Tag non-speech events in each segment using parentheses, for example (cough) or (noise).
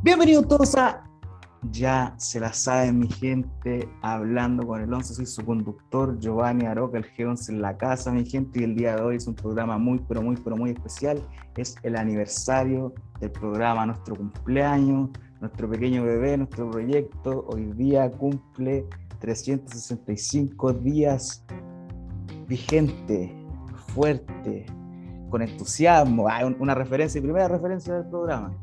Bienvenidos todos a Ya se la saben mi gente, hablando con el 11, soy su conductor Giovanni Aroca, el G11 en la casa mi gente y el día de hoy es un programa muy pero muy pero muy especial, es el aniversario del programa, nuestro cumpleaños, nuestro pequeño bebé, nuestro proyecto, hoy día cumple 365 días vigente, fuerte, con entusiasmo, ah, una referencia, primera referencia del programa.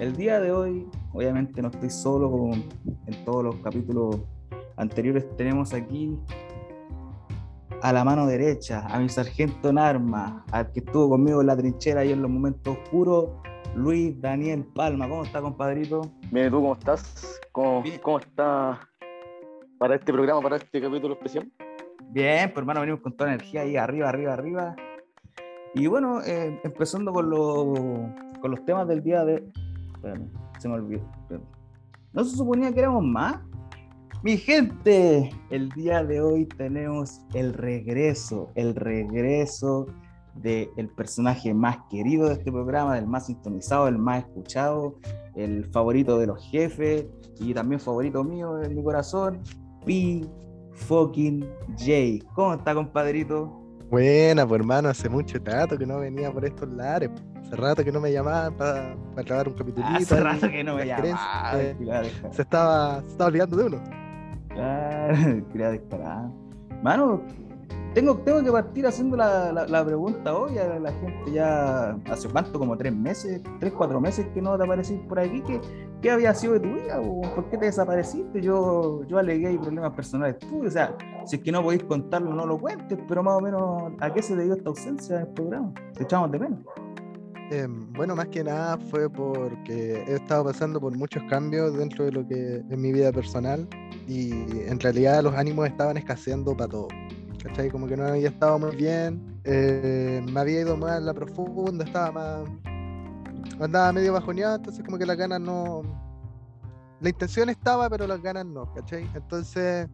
El día de hoy, obviamente no estoy solo como en todos los capítulos anteriores, tenemos aquí a la mano derecha, a mi sargento en armas, al que estuvo conmigo en la trinchera y en los momentos oscuros, Luis Daniel Palma. ¿Cómo está, compadrito? Bien, ¿tú cómo estás? ¿Cómo, ¿Cómo está para este programa, para este capítulo especial? Bien, pues hermano, venimos con toda energía ahí arriba, arriba, arriba. Y bueno, eh, empezando con, con los temas del día de, se me olvidó. ¿No se suponía que éramos más? Mi gente, el día de hoy tenemos el regreso, el regreso del personaje más querido de este programa, del más sintonizado, el más escuchado, el favorito de los jefes y también favorito mío en mi corazón, P. Fucking J. ¿Cómo está, compadrito? Buena, pues hermano, hace mucho rato que no venía por estos lares. Hace rato que no me llamaban para grabar un capítulo. Hace rato que no me llamaban. Eh, se, estaba, se estaba olvidando de uno. Claro, (laughs) quería disparar. Mano, tengo, tengo que partir haciendo la, la, pregunta hoy a la gente ya hace cuánto, como tres meses, tres, cuatro meses que no te apareciste por aquí. ¿Qué, qué había sido de tu vida? ¿Por qué te desapareciste? Yo, yo alegué problemas personales tuyos. O sea, si es que no podéis contarlo, no lo cuentes, pero más o menos, ¿a qué se debió esta ausencia en el programa? Te echamos de menos. Em, bueno, más que nada fue porque he estado pasando por muchos cambios dentro de lo que es mi vida personal y en realidad los ánimos estaban escaseando para todo. ¿Cachai? Como que no había estado muy bien, eh, me había ido más a la profunda, estaba más. andaba medio bajoneado, entonces como que las ganas no. La intención estaba, pero las ganas no, ¿cachai? Entonces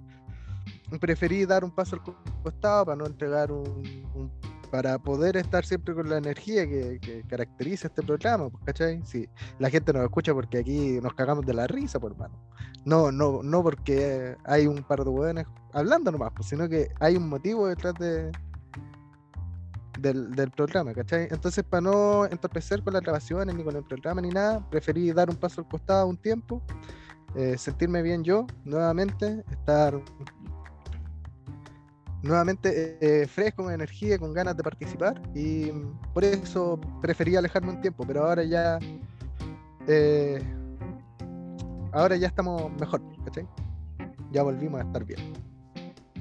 preferí dar un paso al costado para no entregar un para poder estar siempre con la energía que, caracteriza este programa, pues, ¿cachai? Sí, la gente nos escucha porque aquí nos cagamos de la risa, por pues, hermano. No, no, no porque hay un par de hueones hablando nomás, pues, sino que hay un motivo detrás de, del, programa, ¿cachai? Entonces, para no entorpecer con las grabaciones, ni con el programa, ni nada, preferí dar un paso al costado un tiempo, eh, sentirme bien yo nuevamente, estar nuevamente eh, fresco, con energía, con ganas de participar y por eso preferí alejarme un tiempo, pero ahora ya eh, ahora ya estamos mejor, ¿cachai? Ya volvimos a estar bien.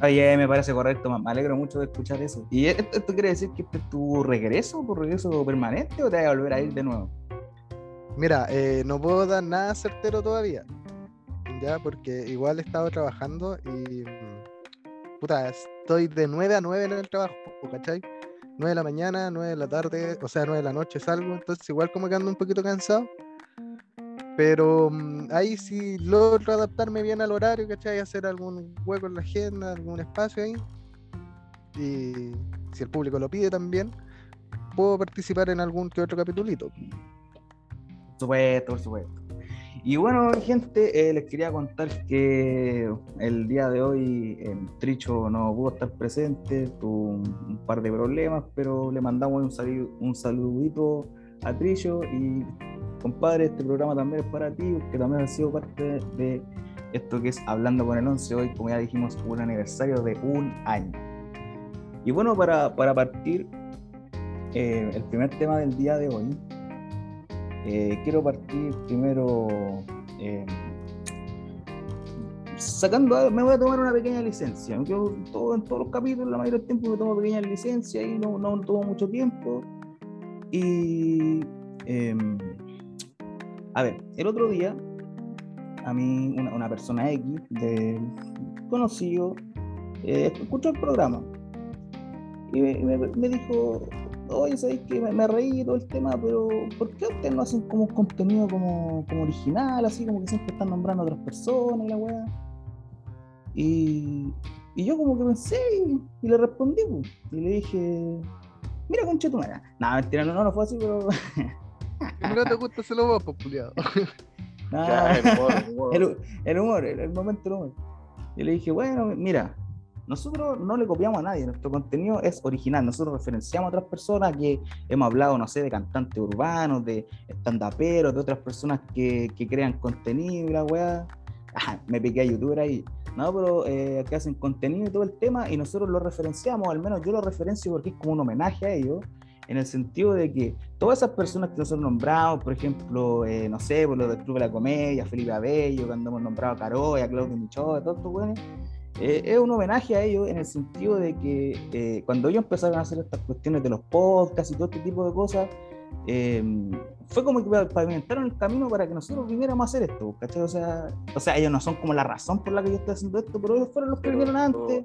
Oye, me parece correcto, me alegro mucho de escuchar eso. ¿Y esto, quiere decir que este es tu regreso, tu regreso permanente o te vas a volver a ir de nuevo? Mira, eh, no puedo dar nada certero todavía, ya, porque igual he estado trabajando y puta, estoy de 9 a 9 en el trabajo, ¿cachai? 9 de la mañana, 9 de la tarde, o sea, 9 de la noche salgo, entonces igual como que ando un poquito cansado. Pero mm, ahí sí logro adaptarme bien al horario, ¿cachai? Hacer algún hueco en la agenda, algún espacio ahí. Y si el público lo pide también, puedo participar en algún que otro capitulito. Por supuesto, por supuesto. Y bueno, gente, eh, les quería contar que el día de hoy eh, Tricho no pudo estar presente, tuvo un, par de problemas, pero le mandamos un, un saludito a Tricho y compadre, este programa también es para ti, que también ha sido parte de esto que es Hablando con el 11 hoy, como ya dijimos, un aniversario de un año. Y bueno, para, para partir, eh, el primer tema del día de hoy eh, quiero partir primero eh, sacando, me voy a tomar una pequeña licencia. Yo todo, en todos los capítulos, la mayoría del tiempo me tomo pequeñas licencias y no, no tomo mucho tiempo. Y em, a ver, el otro día, a mí, una, persona X de conocido, eh, escuchó el programa y me dijo, oye, sabéis que me, reí todo el tema, pero ¿por qué ustedes no hacen como un contenido como, como original, así como que siempre están nombrando a otras personas y la weá? Y, y yo como que pensé y, le respondí, y le dije, mira concha tu madre. No, mentira, no, no, fue así, pero... no te gusta se lo vos, popular. (laughs) el, humor, el, momento del humor. Y le dije, bueno, mira, nosotros no le copiamos a nadie, nuestro contenido es original, nosotros referenciamos a otras personas que hemos hablado, no sé, de cantantes urbanos, de estandaperos, de otras personas que, que crean contenido y la weá. (laughs) me piqué a youtuber ahí. No, pero eh, que hacen contenido y todo el tema y nosotros lo referenciamos, al menos yo lo referencio porque es como un homenaje a ellos en el sentido de que todas esas personas que nosotros nombramos, por ejemplo, eh, no sé, por lo del Club de la Comedia, Felipe Abello, cuando hemos nombrado a Caroya, a Claudio Micho, todos estos buenos, eh, es un homenaje a ellos en el sentido de que eh, cuando ellos empezaron a hacer estas cuestiones de los podcasts y todo este tipo de cosas, fue como que pavimentaron el camino para que nosotros viniéramos a hacer esto, ¿cachai? O sea, o sea, ellos no son como la razón por la que yo estoy haciendo esto, pero ellos fueron los que vinieron antes,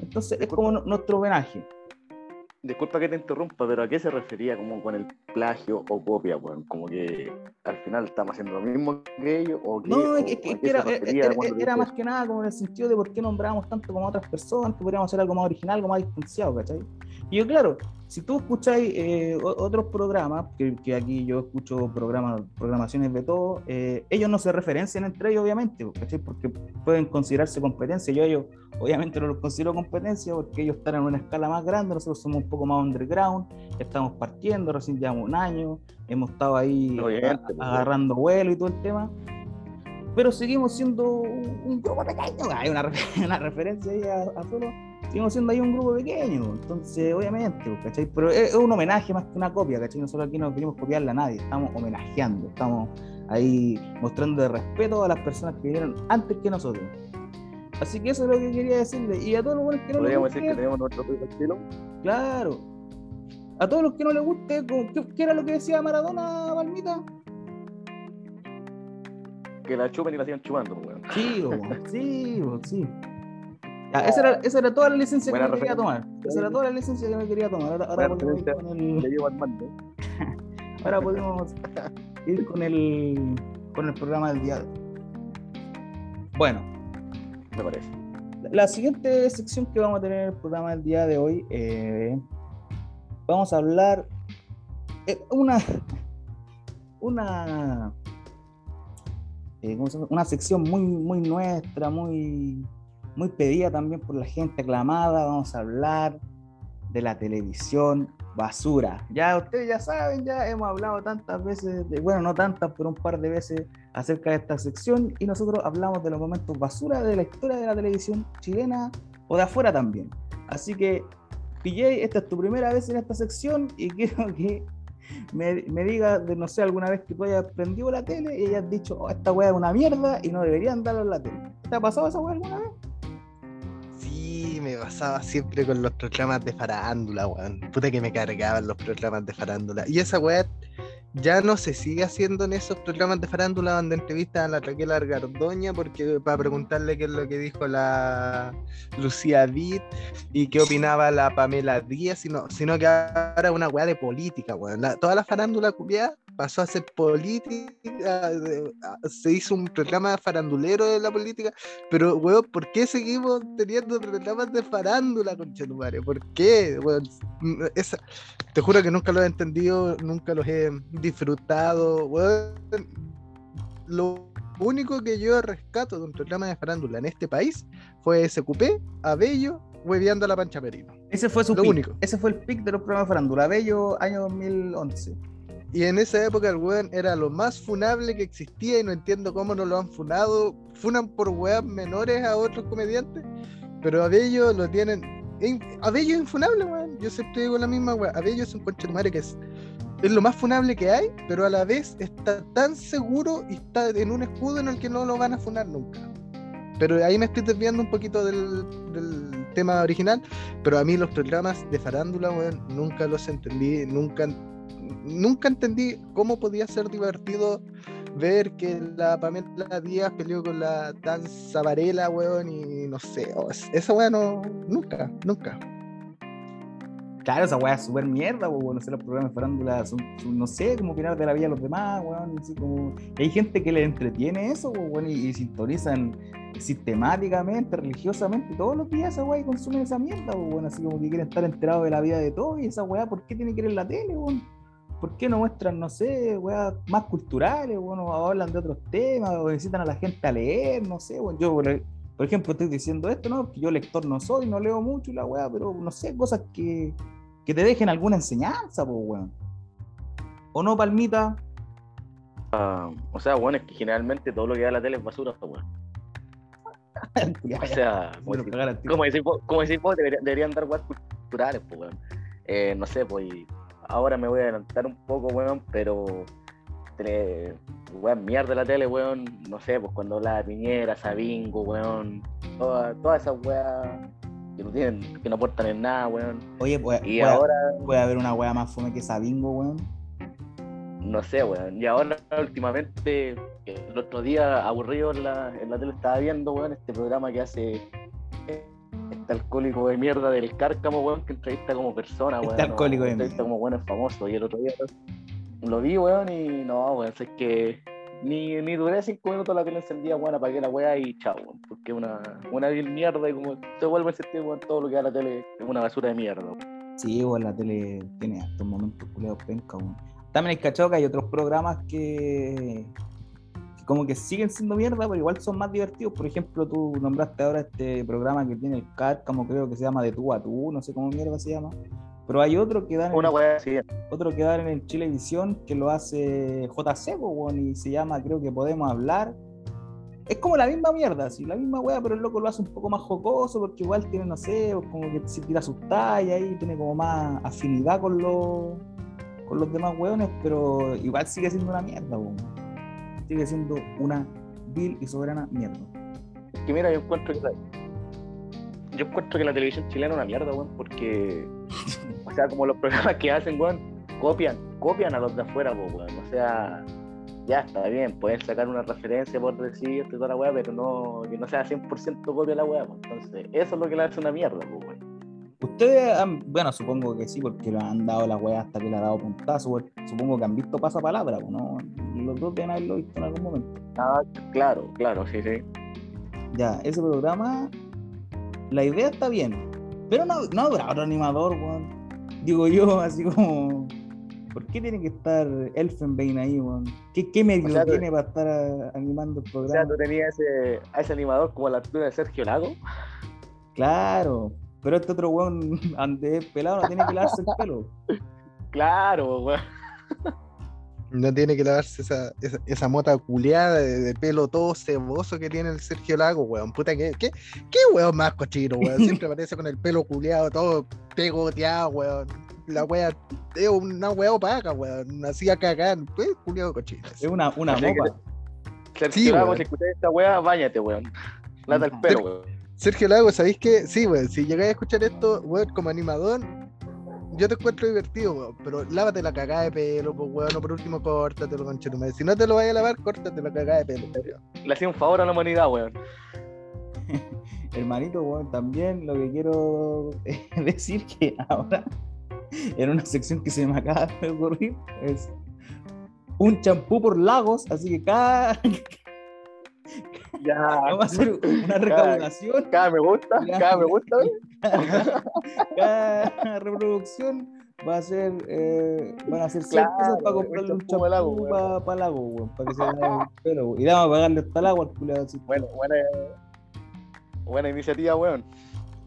entonces es como nuestro homenaje. Disculpa que te interrumpa, pero ¿a qué se refería como con el plagio o copia? Bueno, como que al final estamos haciendo lo mismo que ellos. ¿o no, es que, era, era, más que nada como en el sentido de por qué nombramos tanto como otras personas, que podríamos hacer algo más original, algo más distanciado, ¿cachai? Y yo, claro, si tú escucháis eh, otros programas, que, aquí yo escucho programas, programaciones de todo, eh, ellos no se referencian entre ellos, obviamente, porque pueden considerarse competencia. Yo ellos, obviamente, no los considero competencia porque ellos están en una escala más grande, nosotros somos un poco más underground, estamos partiendo, recién llevamos un año, hemos estado ahí pues, agarrando vuelo y todo el tema. Pero seguimos siendo un, grupo pequeño, hay una, (laughs) una referencia ahí a, a solo seguimos siendo ahí un grupo pequeño, entonces obviamente, pues, ¿cachai? Pero es, un homenaje más que una copia, ¿cachai? Nosotros aquí no queremos copiarle a nadie, estamos homenajeando, estamos ahí mostrando de respeto a las personas que vinieron antes que nosotros. Así que eso es lo que quería decirle. Y a todos los que no les guste. decir que tenemos nuestro propio estilo? Claro. A todos los que no les guste, ¿qué, era lo que decía Maradona, Palmita? Que la chupen y la sigan chupando, weón. Sí, sí, sí esa, era, esa, era, toda la licencia que me quería tomar. Esa era toda la licencia que me quería tomar. Ahora, ahora podemos ir con el. (laughs) ahora podemos ir con el, con el programa del día de Bueno. Me parece. La, siguiente sección que vamos a tener en el programa del día de hoy, eh, vamos a hablar eh, una (laughs) una eh, una sección muy muy nuestra, muy muy pedida también por la gente aclamada. Vamos a hablar de la televisión basura. Ya ustedes ya saben, ya hemos hablado tantas veces, bueno, no tantas, pero un par de veces acerca de esta sección y nosotros hablamos de los momentos basura de la historia de la televisión chilena o de afuera también. Así que, PJ, esta es tu primera vez en esta sección y (laughs) quiero que me, me digas, de no sé, alguna vez que tú hayas prendido la tele y hayas dicho, oh, esta weá es una mierda y no deberían darlo en la tele. ¿Te ha pasado esa weá alguna vez? Me pasaba siempre con los programas de farándula, weón. Puta que me cargaban los programas de farándula. Y esa weá ya no se sigue haciendo en esos programas de farándula donde entrevistan a la Raquel Argardoña porque para preguntarle qué es lo que dijo la Lucía Vitt y qué opinaba la Pamela Díaz, sino, sino que ahora una weá de política, weón. toda la farándula pasó a ser política, se hizo un programa farandulero de la política, pero, weón, ¿por qué seguimos teniendo programas de farándula, conchetumare? ¿Por qué, weón? Esa, te juro que nunca lo he entendido, nunca los he disfrutado, weón. Lo único que yo rescato de un programa de farándula en este país fue SQP, Abello, hueveando a la Pancha Perino. Ese fue su único. Ese fue el pick de los programas de farándula, Abello, año 2011. Y en esa época el weón era lo más funable que existía y no entiendo cómo no lo han funado. Funan por weas menores a otros comediantes, pero a Bello lo tienen. A Bello es infunable, weón. Yo siempre digo la misma wea. A Bello es un conche de madre que es, es lo más funable que hay, pero a la vez está tan seguro y está en un escudo en el que no lo van a funar nunca. Pero ahí me estoy desviando un poquito del, del tema original, pero a mí los programas de farándula, weón, nunca los entendí, nunca nunca entendí cómo podía ser divertido ver que la Pamela Díaz peleó con la danza Varela, weón, y no sé, esa weón no, nunca, nunca. Claro, esa weá es súper mierda, weón. No sé, los programas de farándula son, no sé, como opinar de la vida de los demás, weón. Así como... Hay gente que le entretiene eso, weón, y, sintonizan sistemáticamente, religiosamente, todos los días esa weá y consumen esa mierda, weón. Así como que quieren estar enterados de la vida de todos y esa weá, ¿por qué tiene que ir en la tele, weón? ¿Por qué no muestran, no sé, weas más culturales, bueno, hablan de otros temas, o necesitan a la gente a leer, no sé, bueno, yo, por, ejemplo, estoy diciendo esto, ¿no? Que yo lector no soy, no leo mucho y la wea, pero no sé, cosas que, que te dejen alguna enseñanza, pues, weón. ¿O no, Palmita? Ah, o sea, bueno, es que generalmente todo lo que da la tele es basura, pues, weón. (laughs) O sea, (laughs) tiro. como decís vos, deberían dar weas culturales, pues, weón. Eh, no sé, pues, y ahora me voy a adelantar un poco, weón, pero tele, weón, mierda la tele, weón, no sé, pues cuando habla de Piñera, Sabingo, weón, toda- todas esas weas que no tienen, que no aportan en nada, weón. Oye, pues, Y puede, ahora, puede haber una wea más fome que Sabingo, weón. no sé, weón, y ahora últimamente, el otro día aburrido en la, en la tele estaba viendo, weón, este programa que hace este alcohólico de mierda del cárcamo, weón, que entrevista como persona, Este weón. alcohólico de entrevista como buenos famosos. Y el otro día lo vi, weón, y no, weón, es que ni, ni duré cinco minutos la tele encendida, weón, apagué la weá y chao, weón, porque es una, una vil mierda y como se vuelve a sentir, weón, todo lo que da la tele es una basura de mierda, weón. Sí, weón, la tele tiene estos momentos culiados penca, weón. También hay cachado que hay otros programas que, que como que siguen siendo mierda, pero igual son más divertidos. Por ejemplo, tú nombraste ahora este programa que tiene el Cárcamo, creo que se llama De tú a tú, no sé cómo mierda se llama. Pero hay otro que dan en, Una weá así, otro que dan en el Chilevisión que lo hace JC, y se llama, creo que Podemos Hablar. Es como la misma mierda, sí, la misma weá, pero el loco lo hace un poco más jocoso porque igual tiene, no sé, como que se tira sus tallas y tiene como más afinidad con los, con los demás weones, pero igual sigue siendo una mierda, weón. Sigue siendo una vil y soberana mierda. Es que mira, yo encuentro que la, yo encuentro que la televisión chilena es una mierda, weón, porque, (laughs) o sea, como los programas que hacen, weón, copian, copian a los de afuera, weón. O sea, ya está bien, pueden sacar una referencia por decir esto y toda la weá, pero no, que no sea 100% copia la weá. Entonces, eso es lo que le hace una mierda, weón. Ustedes han, bueno, supongo que sí, porque lo han dado la weá hasta que le ha dado puntazo, weón. supongo que han visto pasapalabra, ¿no? Los dos deben haberlo visto en algún momento. Ah, claro, claro, sí, sí. Ya, ese programa, la idea está bien, pero no, no habrá otro animador, weón. Digo yo, (laughs) así como, ¿por qué tiene que estar Elfenbein ahí, weón? ¿Qué, qué medio O sea, tú- tiene para estar ah, animando el O sea, programa? tú tenías ese, a ese animador como a la altura de Sergio Lago. Claro, pero este otro weón, (laughs) ande pelado, no tiene que lavarse el pelo. Claro, weón. No tiene que lavarse esa, esa, esa mota culeada de, de pelo todo ceboso que tiene el Sergio Lago, weón. Puta, ¿qué, qué, qué weón más cochino, weón? (laughs) Siempre aparece con el pelo culeado, todo pegoteado, weón. La wea es una wea opaca, weón. Así a cagar, pues, culeado cochino. Es una, una mopa. Sergio Sí, Lago, weón. si escuchas esta weá, bañate, weón. Lata el pelo, weón. Sergio Lago, ¿sabéis qué? Sí, weón, si llegáis a escuchar esto, weón, como animador, yo te encuentro divertido, weón, pero lávate la cagada de pelo, pues, weón, o por último, córtatelo, conchetumare. Si no te lo vayas a lavar, córtate la cagada de pelo, weón. Le hacía un favor a la humanidad, weón. (laughs) Hermanito, weón, también lo que quiero (laughs) decir que ahora, en una sección que se me acaba de ocurrir, es un champú por lagos, así que cada Ya. (laughs) vamos a hacer una recaudación, Cada me gusta, Ya. cada me gusta, weón. (laughs) cada reproducción va a ser, eh, van a ser 100 Claro, pesos para comprarle un champú champú al lago, weón. para lago, para que se lave el pelo, weón. Y le vamos a pagarle hasta el agua al culiado. Bueno, buena, buena iniciativa, weón.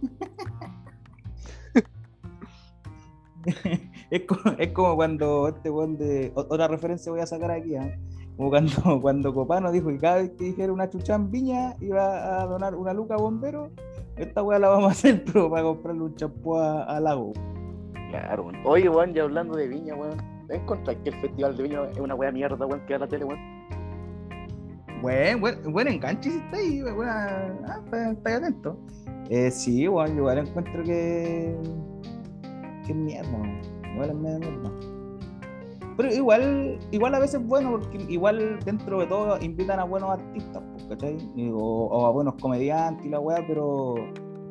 (laughs) es, como, es como cuando este weón de. Otra referencia voy a sacar aquí, ¿ah? Como cuando, (laughs) cuando Copano dijo que cada vez que dijera una chucha en viña iba a donar una luca a bombero. Esta weá la vamos a hacer, (laughs) pero para comprarle un champú a, a Lago. Claro, weón. Oye, weón, ya hablando de viña, weón. ¿Te encontrás que el festival de viña es una weá mierda, weón, que da la tele, weón? Buen, buen, buen enganche si está ahí, weón. Ah, está, atento. Eh, sí, weón, yo igual encuentro que. que es mierda, weón. Igual es mierda. Pero igual, igual a veces es bueno, porque igual dentro de todo invitan a buenos artistas, ¿cachai? O, o a buenos comediantes y la weá, pero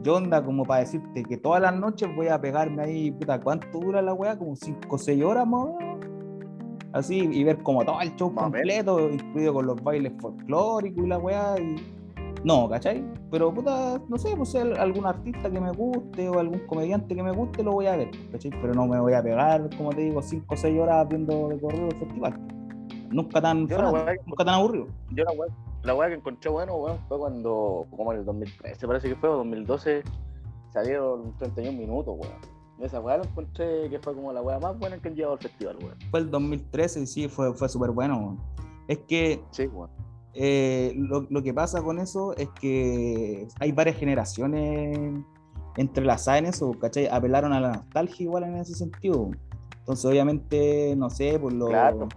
yo onda como para decirte que todas las noches voy a pegarme ahí, puta, ¿cuánto dura la weá? Como 5 o 6 horas más o menos. Así, y ver como todo el show completo, incluido con los bailes folclóricos y la weá. Y... No, ¿cachai? pero puta, no sé, pues algún artista que me guste o algún comediante que me guste, lo voy a ver, ¿cachai? Pero no me voy a pegar, como te digo, 5 o 6 horas viendo de corrido el festival. Nunca tan, fanático, nunca tan aburrido. Yo la weá, la weá que encontré bueno, weón, fue cuando, como en el 2013 parece que fue, o 2012, salieron 31 minutos, weón. Esa weá la encontré que fue como la weá más buena que han llevado al festival, weón. Fue el 2013 y sí, fue, fue súper bueno. Es que Sí, weón. eh, lo, lo que pasa con eso es que hay varias generaciones entrelazadas en eso, ¿cachai? Apelaron a la nostalgia igual en ese sentido. Entonces, obviamente, no sé, por los, Claro.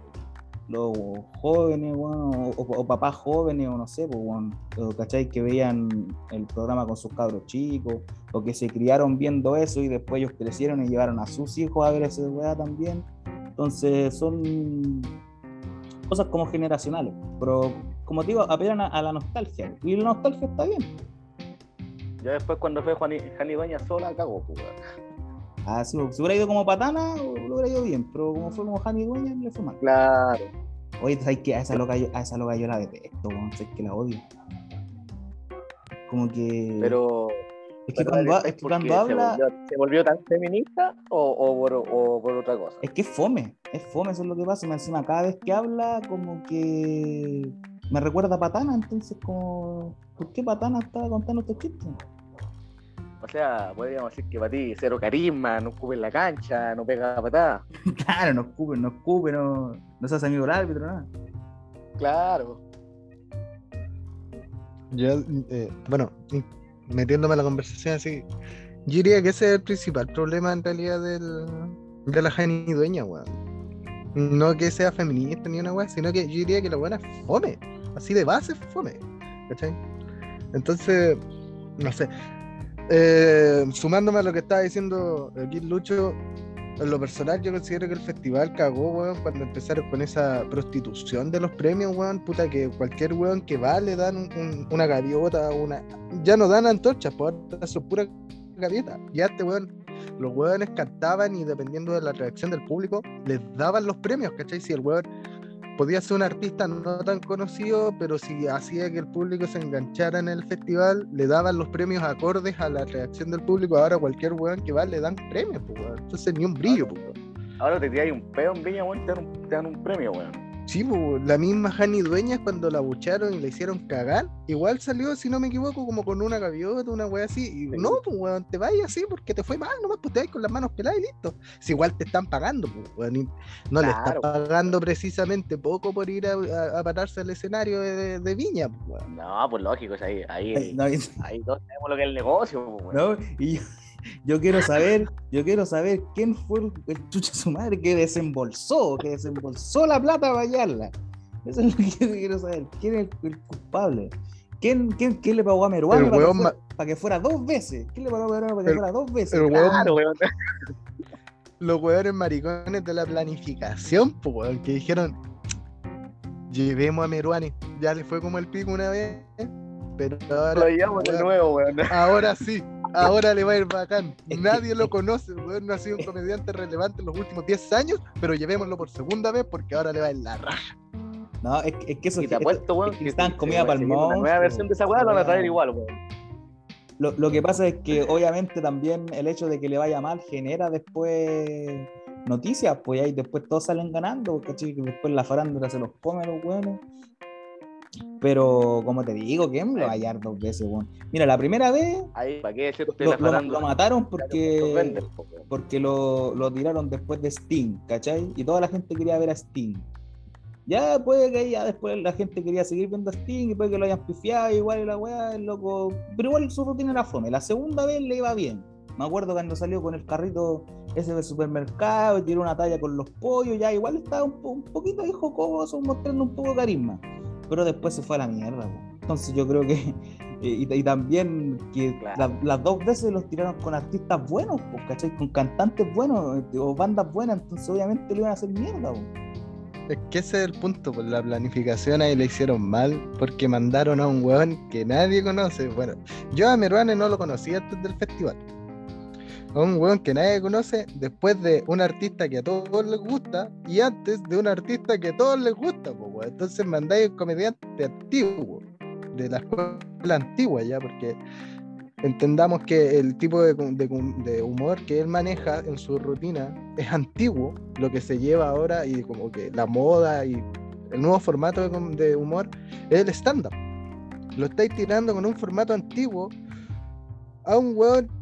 Los jóvenes, bueno, o, papás jóvenes, o no sé, pues, bueno, ¿cachai? Que veían el programa con sus cabros chicos, o que se criaron viendo eso y después ellos crecieron y llevaron a sus hijos a ver esa weá también. Entonces, son cosas como generacionales, pero como te digo, apelan a, la nostalgia, y la nostalgia está bien. Ya después cuando fue Juani, Jani Doña sola, cagó, pues. Ah, si, si hubiera ido como patana, lo hubiera ido bien, pero como fue como Jani Dueña, le fue mal. Claro. Oye, ¿sabes que A esa loca yo, a esa loca yo la detesto, weón, sabes que la odio. Como que. Pero. es que cuando, ha- ¿es que cuando se habla. volvió- ¿Se volvió tan feminista o, o, por, o por otra cosa? Es que es fome, es fome, eso es lo que pasa. más Encima, cada vez que habla, como que me recuerda a Patana, entonces, como, ¿por qué Patana estaba contando estos chistes? O sea, podríamos decir que para ti cero carisma, no cubre en la cancha, no pega patada. (laughs) Claro, no escupe, no escupe, no, no se hace amigo del árbitro, nada. Claro. Yo, eh, bueno, metiéndome en la conversación así, yo diría que ese es el principal problema en realidad del, de la Jani dueña, weón. No que sea feminista ni una weá, sino que yo diría que la buena es fome. Así de base es fome. ¿Cachai? Entonces, no sé. Eh, sumándome a lo que estaba diciendo aquí Lucho, en lo personal yo considero que el festival cagó, cuando empezaron con esa prostitución de los premios, weón, puta que cualquier weón que va le dan un- un- una gaviota, una... Ya no dan antorchas, pues ahora son puras gaviotas. Y antes, weón, los weones cantaban y dependiendo de la reacción del público, les daban los premios, ¿cachai? Si el weón podía ser un artista no tan conocido, pero si hacía que el público se enganchara en el festival, le daban los premios acordes a la reacción del público. Ahora cualquier weón que va le dan premios, pues. Entonces ni un brillo, pues. Ahora te tiras un peo en Viña, weón, te dan un, te dan un premio, weón. Sí, pues, la misma Jani Dueñas cuando la bucharon y la hicieron cagar, igual salió, si no me equivoco, como con una gaviota, una wea así. Y no, pues weón, te vayas así porque te fue mal, nomás pues te vas con las manos peladas y listo. Si igual te están pagando, pues weón, no le están pagando precisamente poco por ir a, a- a pararse al escenario de, de- de Viña, pues weón. No, pues lógico, o sea, ahí, ahí, (laughs) No, ahí todos sabemos lo que es el negocio, pues, weón. ¿no? Y (laughs) yo, quiero saber, yo quiero saber quién fue el, chucha de su madre que desembolsó, que desembolsó la plata para hallarla. Eso es lo que yo quiero saber. ¿Quién es el, el culpable? ¿Quién, quién, quién le pagó a Meruane El para, fuera- para que fuera dos veces? ¿Quién le pagó a Meruane para que El- fuera dos veces? el weón- Claro, weón. (laughs) Los weones maricones de la planificación, pues weón, que dijeron, llevemos a Meruane. Ya le fue como el pico una vez, pero ahora... Lo llevamos de nuevo, weón. Ahora sí, ahora le va a ir (laughs) bacán. Nadie lo conoce, weón, no ha sido un comediante relevante en los últimos 10 años, pero llevémoslo por segunda vez porque ahora le va en la raja. No, es, que- es que eso Y te es- apuesto, weón, es que están comida para el Una nueva versión de esa weá lo van a traer igual, weón. Lo, lo que pasa es que obviamente también el hecho de que le vaya mal genera después noticias, pues ahí después todos salen ganando, ¿cachai? Que después la farándula se los come a los buenos. Pero como te digo, ¿quién me lo va a hallar dos veces, weón? Mira, la primera vez Ahí, ¿para qué decirte lo, mataron porque, weón. porque lo, lo tiraron después de Sting, ¿cachai? Y toda la gente quería ver a Sting. Ya puede que ya después la gente quería seguir viendo a Sting y puede que lo hayan pifiado, igual y la weá, el loco. Pero igual su rutina era fome. La segunda vez le iba bien. Me acuerdo cuando salió con el carrito ese del supermercado, tiró una talla con los pollos, ya igual estaba un, un poquito ahí jocoso, mostrando un poco de carisma. Pero después se fue a la mierda. po. Entonces yo creo que. (laughs) Y, y también que Claro. la- las dos veces los tiraron con artistas buenos, po, ¿cachai? Con cantantes buenos eh, o bandas buenas, entonces obviamente le iban a hacer mierda. po. Es que ese es el punto, pues la planificación ahí le hicieron mal porque mandaron a un weón que nadie conoce. Bueno, yo a Meruane no lo conocía antes del festival. Un weón que nadie conoce después de un artista que a todos les gusta y antes de un artista que a todos les gusta, pues. Entonces mandáis un comediante antiguo. de la escuela antigua ya, porque entendamos que el tipo de, de, humor que él maneja en su rutina es antiguo, lo que se lleva ahora y como que la moda y el nuevo formato de, humor es el stand-up. Lo estáis tirando con un formato antiguo a un weón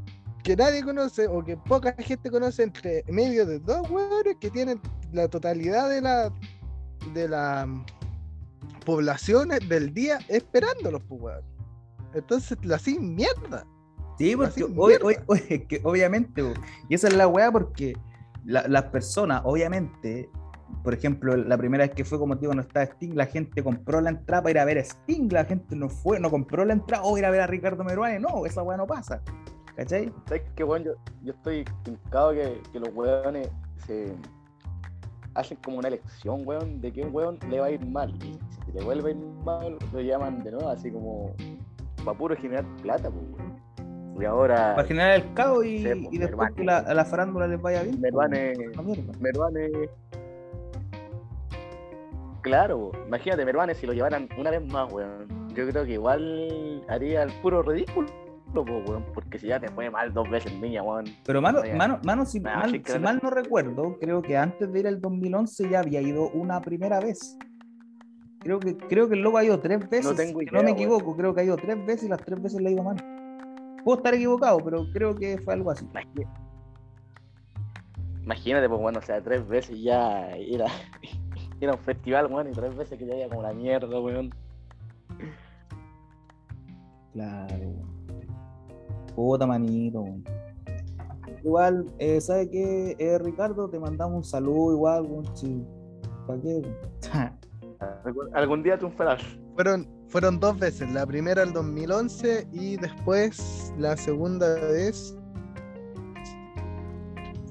que nadie conoce o que poca gente conoce entre medio de dos weones que tienen la totalidad de la de la poblaciones del día esperándolos, pues, Entonces, la así mierda. Sí, porque que obviamente, y esa es la weá porque las personas, obviamente, por ejemplo, la primera vez que fue, como digo, no estaba Sting, la gente compró la entrada para ir a ver a Sting, la gente no fue, no compró la entrada o ir a ver a Ricardo Meruane, no, esa weá no pasa. ¿Cachai? ¿Sabes qué, bueno? Yo, estoy pintado que, que los weones se hacen como una elección, weón, de que un weón le va a ir mal. Y si le vuelve a ir mal, lo llaman de nuevo, así como para puro generar plata, pues, weón. Y ahora. Para generar el caos y, pues, y después que la, a la farándula les vaya bien. Meruane. Meruane. Claro, imagínate, Meruane, si lo llevaran una vez más, weón. Yo creo que igual haría el puro ridículo porque si ya te fue mal dos veces niña, weón. Pero mano, mano, mano si, mal, si mal no recuerdo, creo que antes de ir al 2011 ya había ido una primera vez. Creo que, creo que el lobo ha ido tres veces. No, tengo no me equivoco, creo que ha ido tres veces y las tres veces le ha ido mal. Puedo estar equivocado, pero creo que fue algo así. Imagínate, pues bueno, o sea, tres veces ya ir a, (laughs) ir a un festival, weón, y tres veces que ya iba como la mierda, weón. Claro. Puta manito. Igual, eh, ¿sabes qué, eh, Ricardo? Te mandamos un saludo igual, ¿Para qué? (laughs) Algún día triunfarás. Fueron, fueron dos veces, la primera el 2011 y después la segunda vez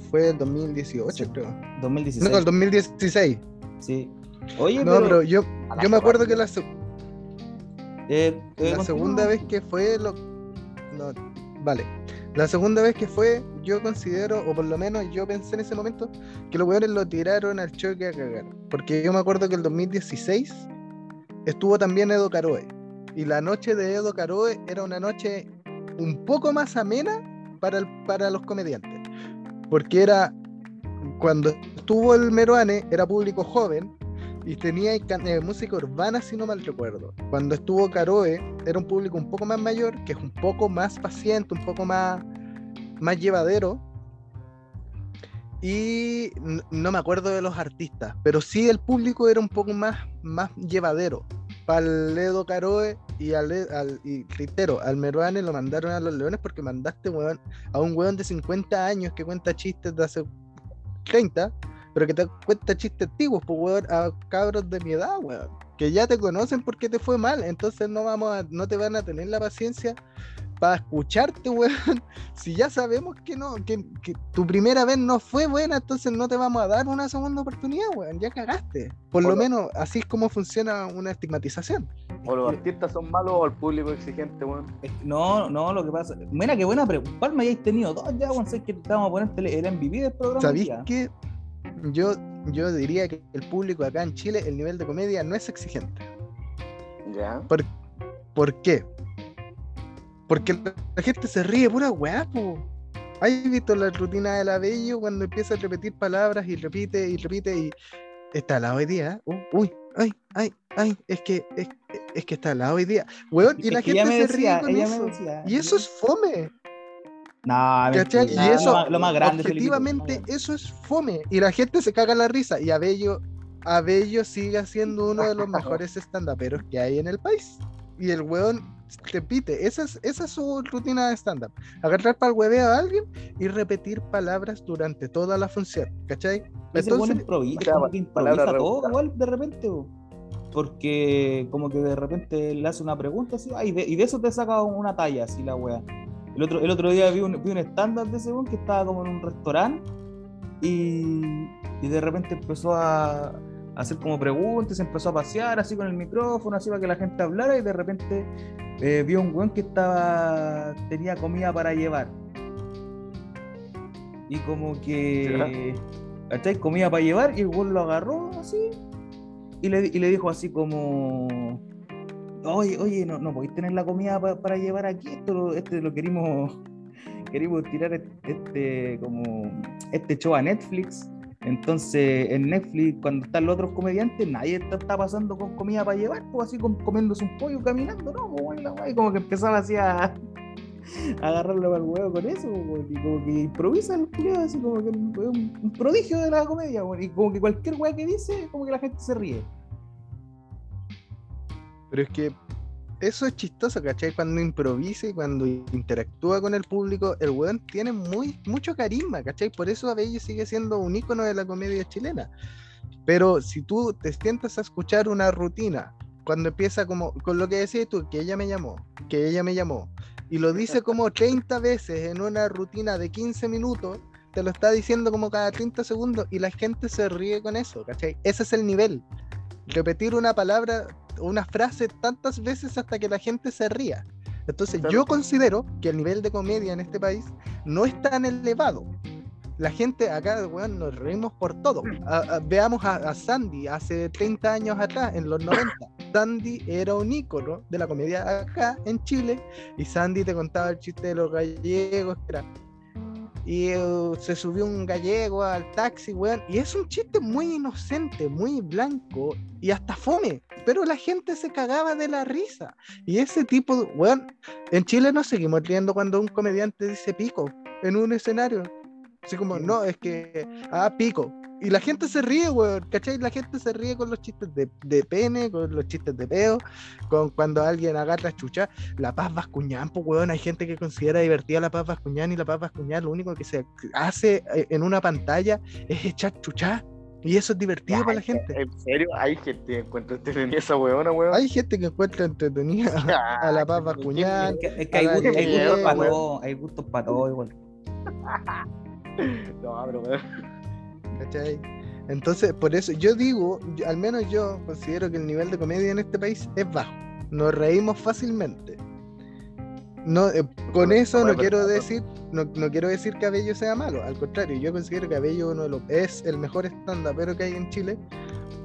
fue el 2018, creo. 2016. No, el 2016. Sí. Oye, no, pero, yo, yo me acuerdo que la, eh, la segunda vez que fue lo, no, Vale. La segunda vez que fue, yo considero, o por lo menos yo pensé en ese momento, que los weones lo tiraron al choque a cagar. Porque yo me acuerdo que el 2016 estuvo también Edo Caroe. Y la noche de Edo Caroe era una noche un poco más amena para, el, para los comediantes. Porque era, cuando estuvo el Meruane, era público joven, y tenía eh, música urbana, si no mal recuerdo. Cuando estuvo Caroe, era un público un poco más mayor, que es un poco más paciente, un poco más, más llevadero. Y no me acuerdo de los artistas, pero sí el público era un poco más, más llevadero. Para el Ledo Caroe y al, al y al Meruane lo mandaron a los Leones porque mandaste a un weón de 50 años que cuenta chistes de hace 30 pero que te cuenta chistes antiguos, pues, weón, a cabros de mi edad, weón, que ya te conocen porque te fue mal, entonces no vamos a, no te van a tener la paciencia para escucharte, (laughs) weón. Si ya sabemos que no, que, tu primera vez no fue buena, entonces no te vamos a dar una segunda oportunidad, weón. Ya cagaste. Por lo, menos así es como funciona una estigmatización. O los artistas son malos o el público exigente, weón. No, no, lo que pasa. Mira, qué buena pregunta. ¿Cuál me hayáis tenido dos ya, weón? Sé que estamos a ponerte el MVP del programa. ¿Sabéis que yo, yo diría que el público acá en Chile, el nivel de comedia no es exigente. ¿Ya? ¿Por, ¿por qué? Porque la gente se ríe pura weá, ¿Has visto la rutina de la Bello cuando empieza a repetir palabras y repite y repite y está al lado hoy día? Uh, uy, ay, ay, ay, es que, es, que está al lado hoy día. Weón, y la gente se ríe con eso. y eso es fome. No, y eso, lo más, grande. Objetivamente, eso es fome. Y la gente se caga la risa. Y Abello, Abello sigue siendo uno de los (laughs) mejores estandaperos que hay en el país. Y el weón repite, esa es, esa es su rutina de stand-up. Agarrar para el hueveo a alguien y repetir palabras durante toda la función. ¿Cachai? Entonces, improvisa, improvisa todo igual de repente. Porque como que de repente le hace una pregunta así, y, de, eso te saca una talla así la wea. El otro, el otro día vi un, vi un estándar de ese que estaba como en un restaurante y, y de repente empezó a, hacer como preguntas, empezó a pasear así con el micrófono, así para que la gente hablara y de repente eh, vio un weón que estaba tenía comida para llevar. Y como que, ¿cachai? Comida para llevar y el weón lo agarró así y le, y le dijo así como oye, oye, no, no podéis tener la comida pa- para llevar aquí, esto este lo querimos, (laughs) querimos tirar este, como este show a Netflix. Entonces, en Netflix, cuando están los otros comediantes, nadie está, está pasando con comida para llevar, pues así com- comiéndose un pollo caminando, ¿no? Y como que empezaba así a, (laughs) a agarrarle para el huevo con eso, pues, y como que improvisa el culiao, así como que un, un prodigio de la comedia, y como que cualquier weá que dice, como que la gente se ríe. Pero es que eso es chistoso, ¿cachai? Cuando improvisa y cuando interactúa con el público, el weón tiene muy, mucho carisma, ¿cachai? Por eso Abello sigue siendo un ícono de la comedia chilena. Pero si tú te sientas a escuchar una rutina, cuando empieza como, con lo que decías tú, que ella me llamó, que ella me llamó, y lo dice como (laughs) 30 veces en una rutina de 15 minutos, te lo está diciendo como cada 30 segundos y la gente se ríe con eso, ¿cachai? Ese es el nivel. Repetir una palabra una frase tantas veces hasta que la gente se ría. Entonces Claro. yo considero que el nivel de comedia en este país no es tan elevado. La gente acá, weón, nos reímos por todo. A- a- veamos a, a Sandy hace 30 años atrás, en los 90. Sandy era un ícono de la comedia acá en Chile y Sandy te contaba el chiste de los gallegos, que era, y eh, se subió un gallego al taxi, weón. Y es un chiste muy inocente, muy blanco y hasta fome. Pero la gente se cagaba de la risa. Y ese tipo, de- weón, en Chile no seguimos riendo cuando un comediante dice pico en un escenario. Así como, no, es que, ah, pico. Y la gente se ríe, weón, ¿cachai? La gente se ríe con los chistes de, de pene, con los chistes de peo, con cuando alguien agarra chucha. La paz vascuñán, pues, weón, hay gente que considera divertida la paz vascuñán y la paz vascuñán lo único que se hace eh, en una pantalla es echar chucha. Y eso es divertido para la gente. ¿En serio? Hay gente que encuentra entretenida esa weona, weón. Hay gente que encuentra entretenida (laughs) a la paz vascuñán. Es que, es que hay, gustos, para todo, hay gustos para todo igual. (laughs) No, pero weón. ¿cachai? Entonces, por eso yo digo, yo- al menos yo considero que el nivel de comedia en este país es bajo. Nos reímos fácilmente. No, eh, con eso no quiero decir, no, no quiero decir que Abello sea malo, al contrario, yo considero que Abello uno de los, es el mejor stand pero que hay en Chile.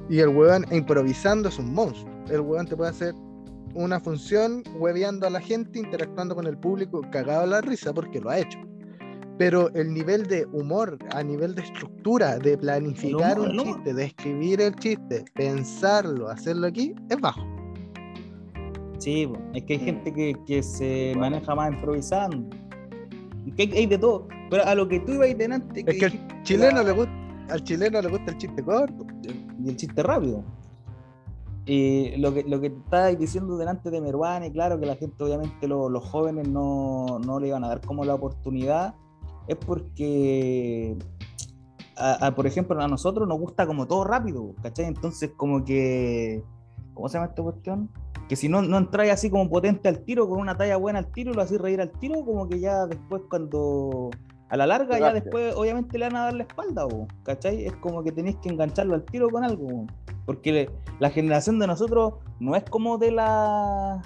Y el weón improvisando es un monstruo. El weón te puede hacer una función hueveando a la gente, interactuando con el público, cagado a la risa porque lo ha hecho. Pero el nivel de humor, a nivel de estructura, de planificar humor, un chiste, de escribir el chiste, pensarlo, hacerlo aquí, es bajo. Sí, es que hay Mm. gente que, que se Bueno. maneja más improvisando. Que hay, hay de todo. Pero a lo que tú ibas delante, Es que al dijiste chileno la- le gusta, al chileno le gusta el chiste corto. y el chiste rápido. Y lo que, lo que estabas diciendo delante de Meruane, claro que la gente, obviamente, lo- los jóvenes no, no le iban a dar como la oportunidad, es porque, a- a, por ejemplo, a nosotros nos gusta como todo rápido, ¿cachai? Entonces, como que, ¿cómo se llama esta cuestión? Que si no, no entráis así como potente al tiro, con una talla buena al tiro, lo hacís reír al tiro, como que ya después cuando... A la larga ya después obviamente le van a dar la espalda, po, ¿cachai? Es como que tenéis que engancharlo al tiro con algo, po. porque le- la generación de nosotros no es como de la...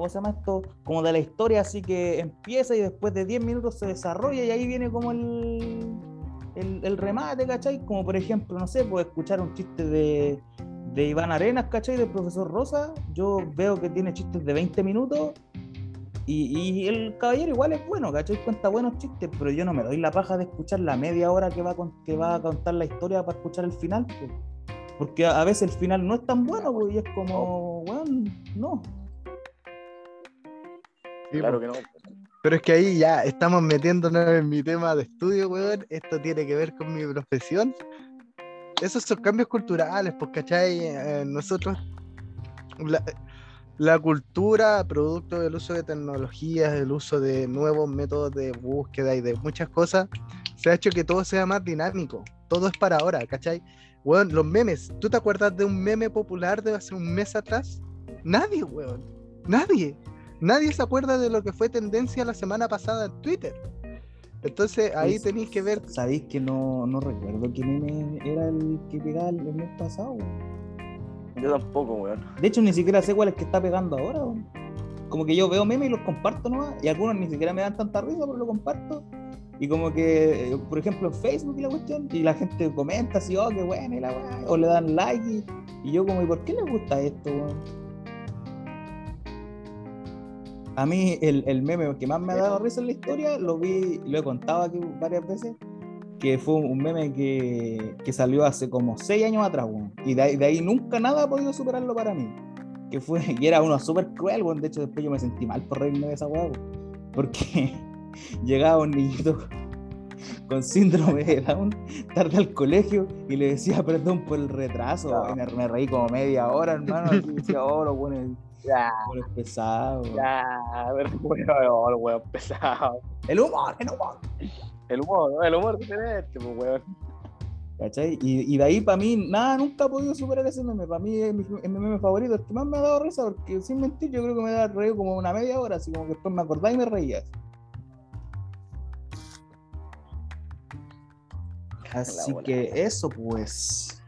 ¿Cómo se llama esto? Como de la historia, así que empieza y después de 10 minutos se desarrolla y ahí viene como el, el, remate, ¿cachai? Como por ejemplo, no sé, pues escuchar un chiste de, de Iván Arenas, ¿cachai? Del profesor Rosa, yo veo que tiene chistes de 20 minutos y, y el caballero igual es bueno, ¿cachai? Cuenta buenos chistes, pero yo no me doy la paja de escuchar la media hora que va que va a contar la historia para escuchar el final, pues. porque a, veces el final no es tan bueno, pues, y es como, weón, no. Claro que no. Pero es que ahí ya estamos metiéndonos en mi tema de estudio, weón. Esto tiene que ver con mi profesión. Esos son cambios culturales, pues, ¿cachai? Eh, nosotros, la, la cultura, producto del uso de tecnologías, el uso de nuevos métodos de búsqueda y de muchas cosas, se ha hecho que todo sea más dinámico. Todo es para ahora, ¿cachai? Weón, los memes. ¿Tú te acuerdas de un meme popular de hace un mes atrás? Nadie, weón. Nadie. Nadie se acuerda de lo que fue tendencia la semana pasada en Twitter. Entonces ahí Pues, tenéis que ver. Sabéis que no, no recuerdo qué meme era el que pegaba el, el mes pasado, weón. Yo tampoco, weón. De hecho, ni siquiera sé cuál es que está pegando ahora. weón. Como que yo veo memes y los comparto nomás. Y algunos ni siquiera me dan tanta risa, pero lo comparto. Y como que, eh, por ejemplo, en Facebook y la cuestión, y la gente comenta así, oh, qué bueno, y la weá, o le dan like. Y, y yo como, ¿y por qué les gusta esto, weón? A mí el, el meme que más me ha dado risa en la historia, lo vi, lo he contado aquí varias veces, que fue un meme que, que salió hace como seis años atrás, weón. Y de ahí, de ahí nunca nada ha podido superarlo para mí. Que fue, (laughs) y era uno súper cruel. De hecho, después yo me sentí mal por reírme de esa weón. Porque (laughs) llegaba un niñito con síndrome de Down tarde al colegio y le decía perdón por el retraso. Y me, me reí como media hora, hermano. Y decía, oh, los buenos, Ya, buenos pesados. ya, weón, el weón pesado. El humor, el humor. El humor, el humor diferente, pues, weón. ¿Cachai? Y, y de ahí para mí, nada, nunca he podido superar ese meme. Para mí es mi, es mi meme favorito, el que más me ha dado risa, porque sin mentir, yo creo que me da reír como una media hora, así como que después me acordaba y me reía. Así que eso, pues.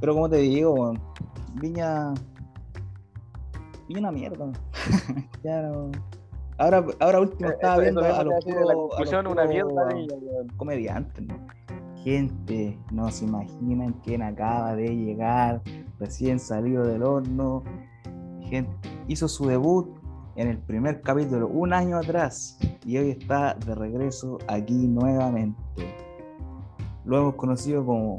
Pero como te digo, Viña. Viña una mierda. (laughs) ya no. Ahora, ahora último estaba Eso- viendo eso a los una mierda de comediantes, ¿no? Gente, no se imaginan quién acaba de llegar, recién salido del horno. Gente, hizo su debut en el primer capítulo un año atrás y hoy está de regreso aquí nuevamente. Lo hemos conocido como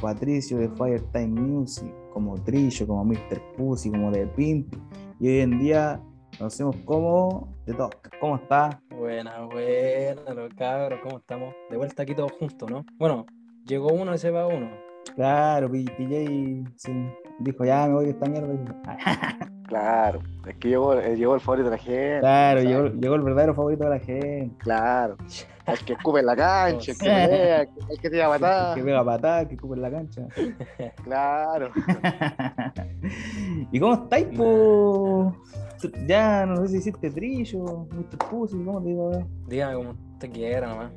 Patricio de Firetime Music, como Trillo, como Mr. Pussy, como The Pimp y hoy en día conocemos como The Doc. ¿Cómo está? Buena, buena, los cabros, ¿cómo estamos? De vuelta aquí todos juntos, ¿no? Bueno, llegó uno y se va uno. Claro, PJ sí, dijo, ya me voy de esta mierda. (laughs) Claro, es que llegó, eh, llegó el favorito de la gente. Claro, llegó, llegó el verdadero favorito de la gente. Claro. El que escupe en la cancha, el que pelea, el que- el que tira El patada. que pega patada, que cubre la cancha. (laughs) (laughs) Claro. ¿Y cómo estáis, po? Ya no sé si hiciste trillo, Mr. Pussy, ¿cómo te digo? Dígame como usted quiera nomás.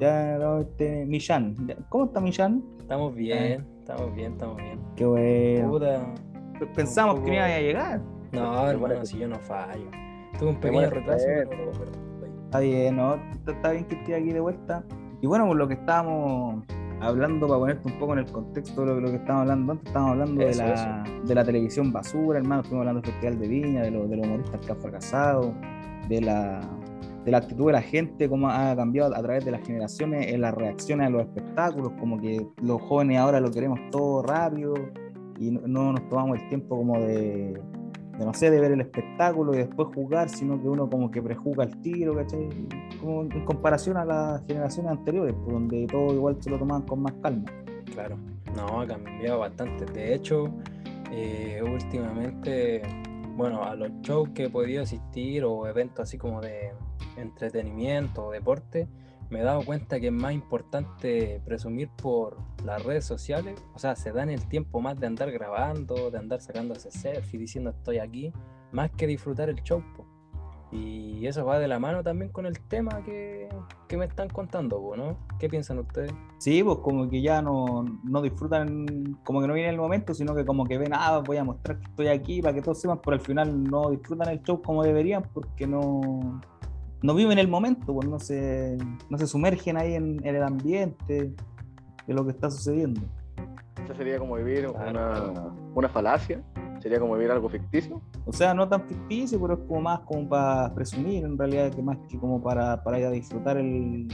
Ya no, este, Millan. Ya, ¿Cómo está Millan? Estamos bien, estamos bien, estamos bien. Qué bueno. Puta. Pensamos que no iba a llegar. No, hermano, bueno. si yo no fallo. Tuve un pequeño retraso, pero, pero- pero- Está bien, ¿no? Está, bien que esté aquí de vuelta. Y bueno, por lo que estábamos hablando, para ponerte un poco en el contexto de lo, lo que estábamos hablando antes, estábamos hablando Eso, de, la, de la televisión basura, hermano. Estuvimos hablando del Festival de Viña, de, lo- de los humoristas que han fracasado, de la, de la actitud de la gente, cómo ha cambiado a través de las generaciones en las reacciones a los espectáculos, como que los jóvenes ahora lo queremos todo rápido y no, no nos tomamos el tiempo como de, no sé, de ver el espectáculo y después jugar, sino que uno como que prejuga el tiro, ¿cachai? Como en comparación a las generaciones anteriores, por donde todo igual se lo tomaban con más calma. Claro, no, ha cambiado bastante. De hecho, eh, últimamente, bueno, a los shows que he podido asistir o eventos así como de entretenimiento o deporte, me he dado cuenta que es más importante presumir por las redes sociales. O sea, se dan el tiempo más de andar grabando, de andar sacando ese selfie diciendo estoy aquí, más que disfrutar el show. po. Y eso va de la mano también con el tema que, que me están contando, po, ¿no? ¿Qué piensan ustedes? Sí, pues como que ya no, no disfrutan, como que no viene el momento, sino que como que ven, ah, voy a mostrar que estoy aquí para que todos sepan, pero al final no disfrutan el show como deberían porque no, no viven el momento, pues no se, no se sumergen ahí en, en el ambiente de lo que está sucediendo. Eso sería como vivir Claro. una, una falacia. Sería como vivir algo ficticio. O sea, no tan ficticio, pero es como más como para presumir, en realidad, que más que como para, para ir a disfrutar el,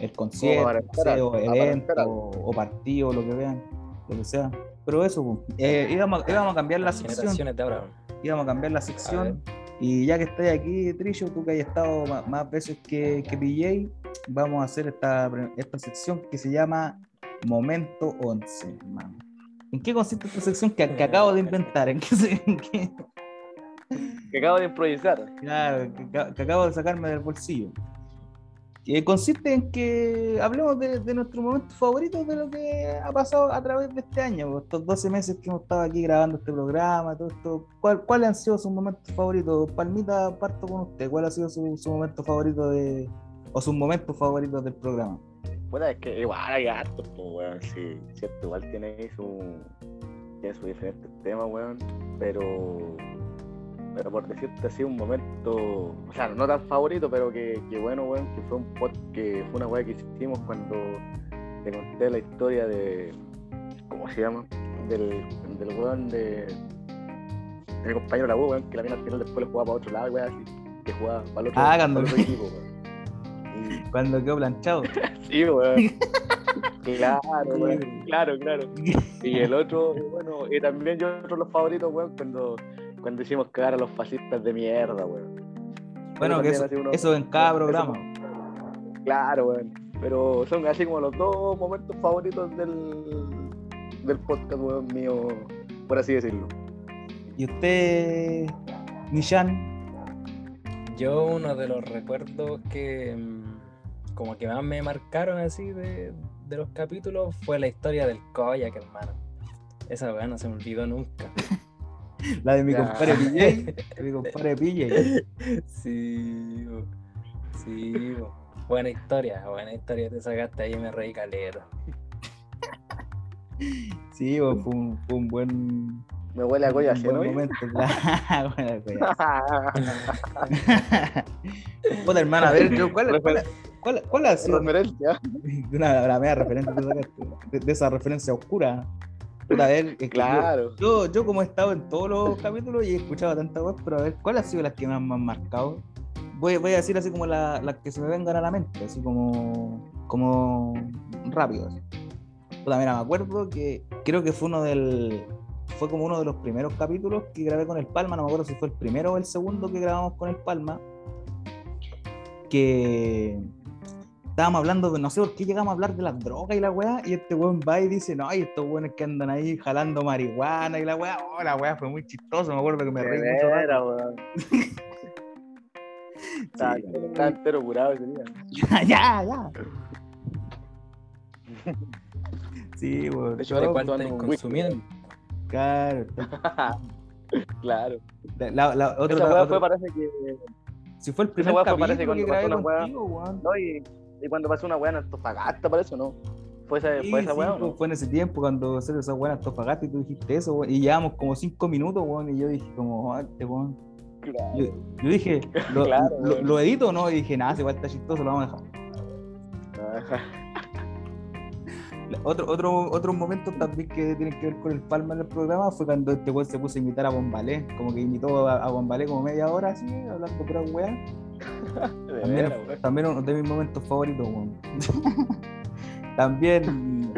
el concierto, para o para evento, algo. o partido, lo que vean, lo que sea. Pero eso, pues, eh, íbamos, íbamos a cambiar la Las sección, generaciones de ahora. íbamos a cambiar la sección, y ya que estás aquí, Trillo, tú que hayas estado más, veces que, que PJ, vamos a hacer esta, esta sección que se llama Momento 11, hermano. ¿En qué consiste esta sección que, que acabo de inventar? ¿En qué, se- en qué- Que acabo de improvisar. Claro, que acabo de sacarme del bolsillo. Consiste en que hablemos de, de nuestros momentos favoritos de lo que ha pasado a través de este año, pues, estos 12 meses que hemos estado aquí grabando este programa, todo esto. ¿Cuál- ¿Cuáles han sido sus momentos favoritos? Palmita, parto con usted. ¿Cuál ha sido su, su momento favorito de, o sus momentos favoritos del programa? Bueno, es que igual hay hartos, pues, weón. Sí, cierto, igual tiene su. Tiene sus diferentes temas, weón. Pero. Pero por decirte así, un momento. O sea, no tan favorito, pero que, que bueno, weón. Que fue un pod que fue una weá que hicimos cuando te conté la historia de. ¿Cómo se llama? Del, del weón de. de mi compañero la weón, que la mina al final después lo jugaba para otro lado, weón, así, que jugaba para el otro, Ah, para cuando- el otro equipo, weón. (laughs) Cuando quedó planchado. Y- (laughs) Sí, weón. (laughs) Claro, weón, claro, claro. Y el otro, bueno, y también yo otro de los favoritos, weón, cuando, cuando hicimos cagar a los fascistas de mierda, weón. Bueno, que eso, uno- eso en cada eso- programa. Claro, weón. Pero son así como los dos momentos favoritos del, del podcast, weón, mío, por así decirlo. ¿Y usted, Nishan? Yo uno de los recuerdos que mm, como que más me marcaron así de, de los capítulos fue la historia del Koyak, hermano. Esa weá no se me olvidó nunca. (laughs) (laughs) La de mi Ya. compadre PJ. de (laughs) mi compadre PJ. Sí, bo. sí. bo. Buena historia, buena historia te sacaste ahí y me reí caleta. (laughs) Sí, bo, fue, un, fue un buen, Me huele a colla, un ¿sí, buen no? momento. Claro, buena colla. Puta, hermano, a ver, yo, ¿cuál, cuál, cuál, cuál ha sido Referencia. una la media referencia que sacaste? de, de esa referencia oscura? Puta, a ver, es que yo- Claro. Yo, yo como he estado en todos los capítulos y he escuchado tantas web, pero a ver, ¿cuál ha sido las que más me han marcado? Voy, voy a decir así como la- las que se me vengan a la mente, así como, como rápido. así. Puta, mira, me acuerdo que creo que fue uno del. Fue como uno de los primeros capítulos que grabé con el Palma, no me acuerdo si fue el primero o el segundo que grabamos con el Palma. Que estábamos hablando, no sé por qué llegamos a hablar de las drogas y la weá, y este weón va y dice, no, y estos weones que andan ahí jalando marihuana y la weá, oh, la weá fue muy chistoso, me acuerdo que me De reí mucho rato. veras, weón. (laughs) Estaba Sí. entero curado ese día. (laughs) ya, ya. Sí, weón. De hecho, ¿De un whisky. consumiendo? Claro. (laughs) Claro. La, la, otro, Esa weá fue, parece que. si fue el primer weá fue, capítulo parece, que grabé contigo, weón. No, y, y cuando pasó una weá en Antofagasta, parece, ¿no? ¿Fue esa, Sí, fue esa sí, weá o no? fue en ese tiempo cuando se esa weá en Antofagasta y tú dijiste eso, weón, y llevamos como cinco minutos, weón, y yo dije como, este weón. Claro. Yo, yo dije, (laughs) ¿lo, Claro, lo, weón. lo edito o no? Y dije, nada, si igual está chistoso, lo vamos a dejar. Otro, otro, otros momentos también que tienen que ver con el Palma en el programa fue cuando este weón se puso a imitar a Bombalé, como que imitó a, a Bombalé como media hora así, hablando pura weá. (laughs) También, también uno de mis momentos favoritos, weón. (laughs) también,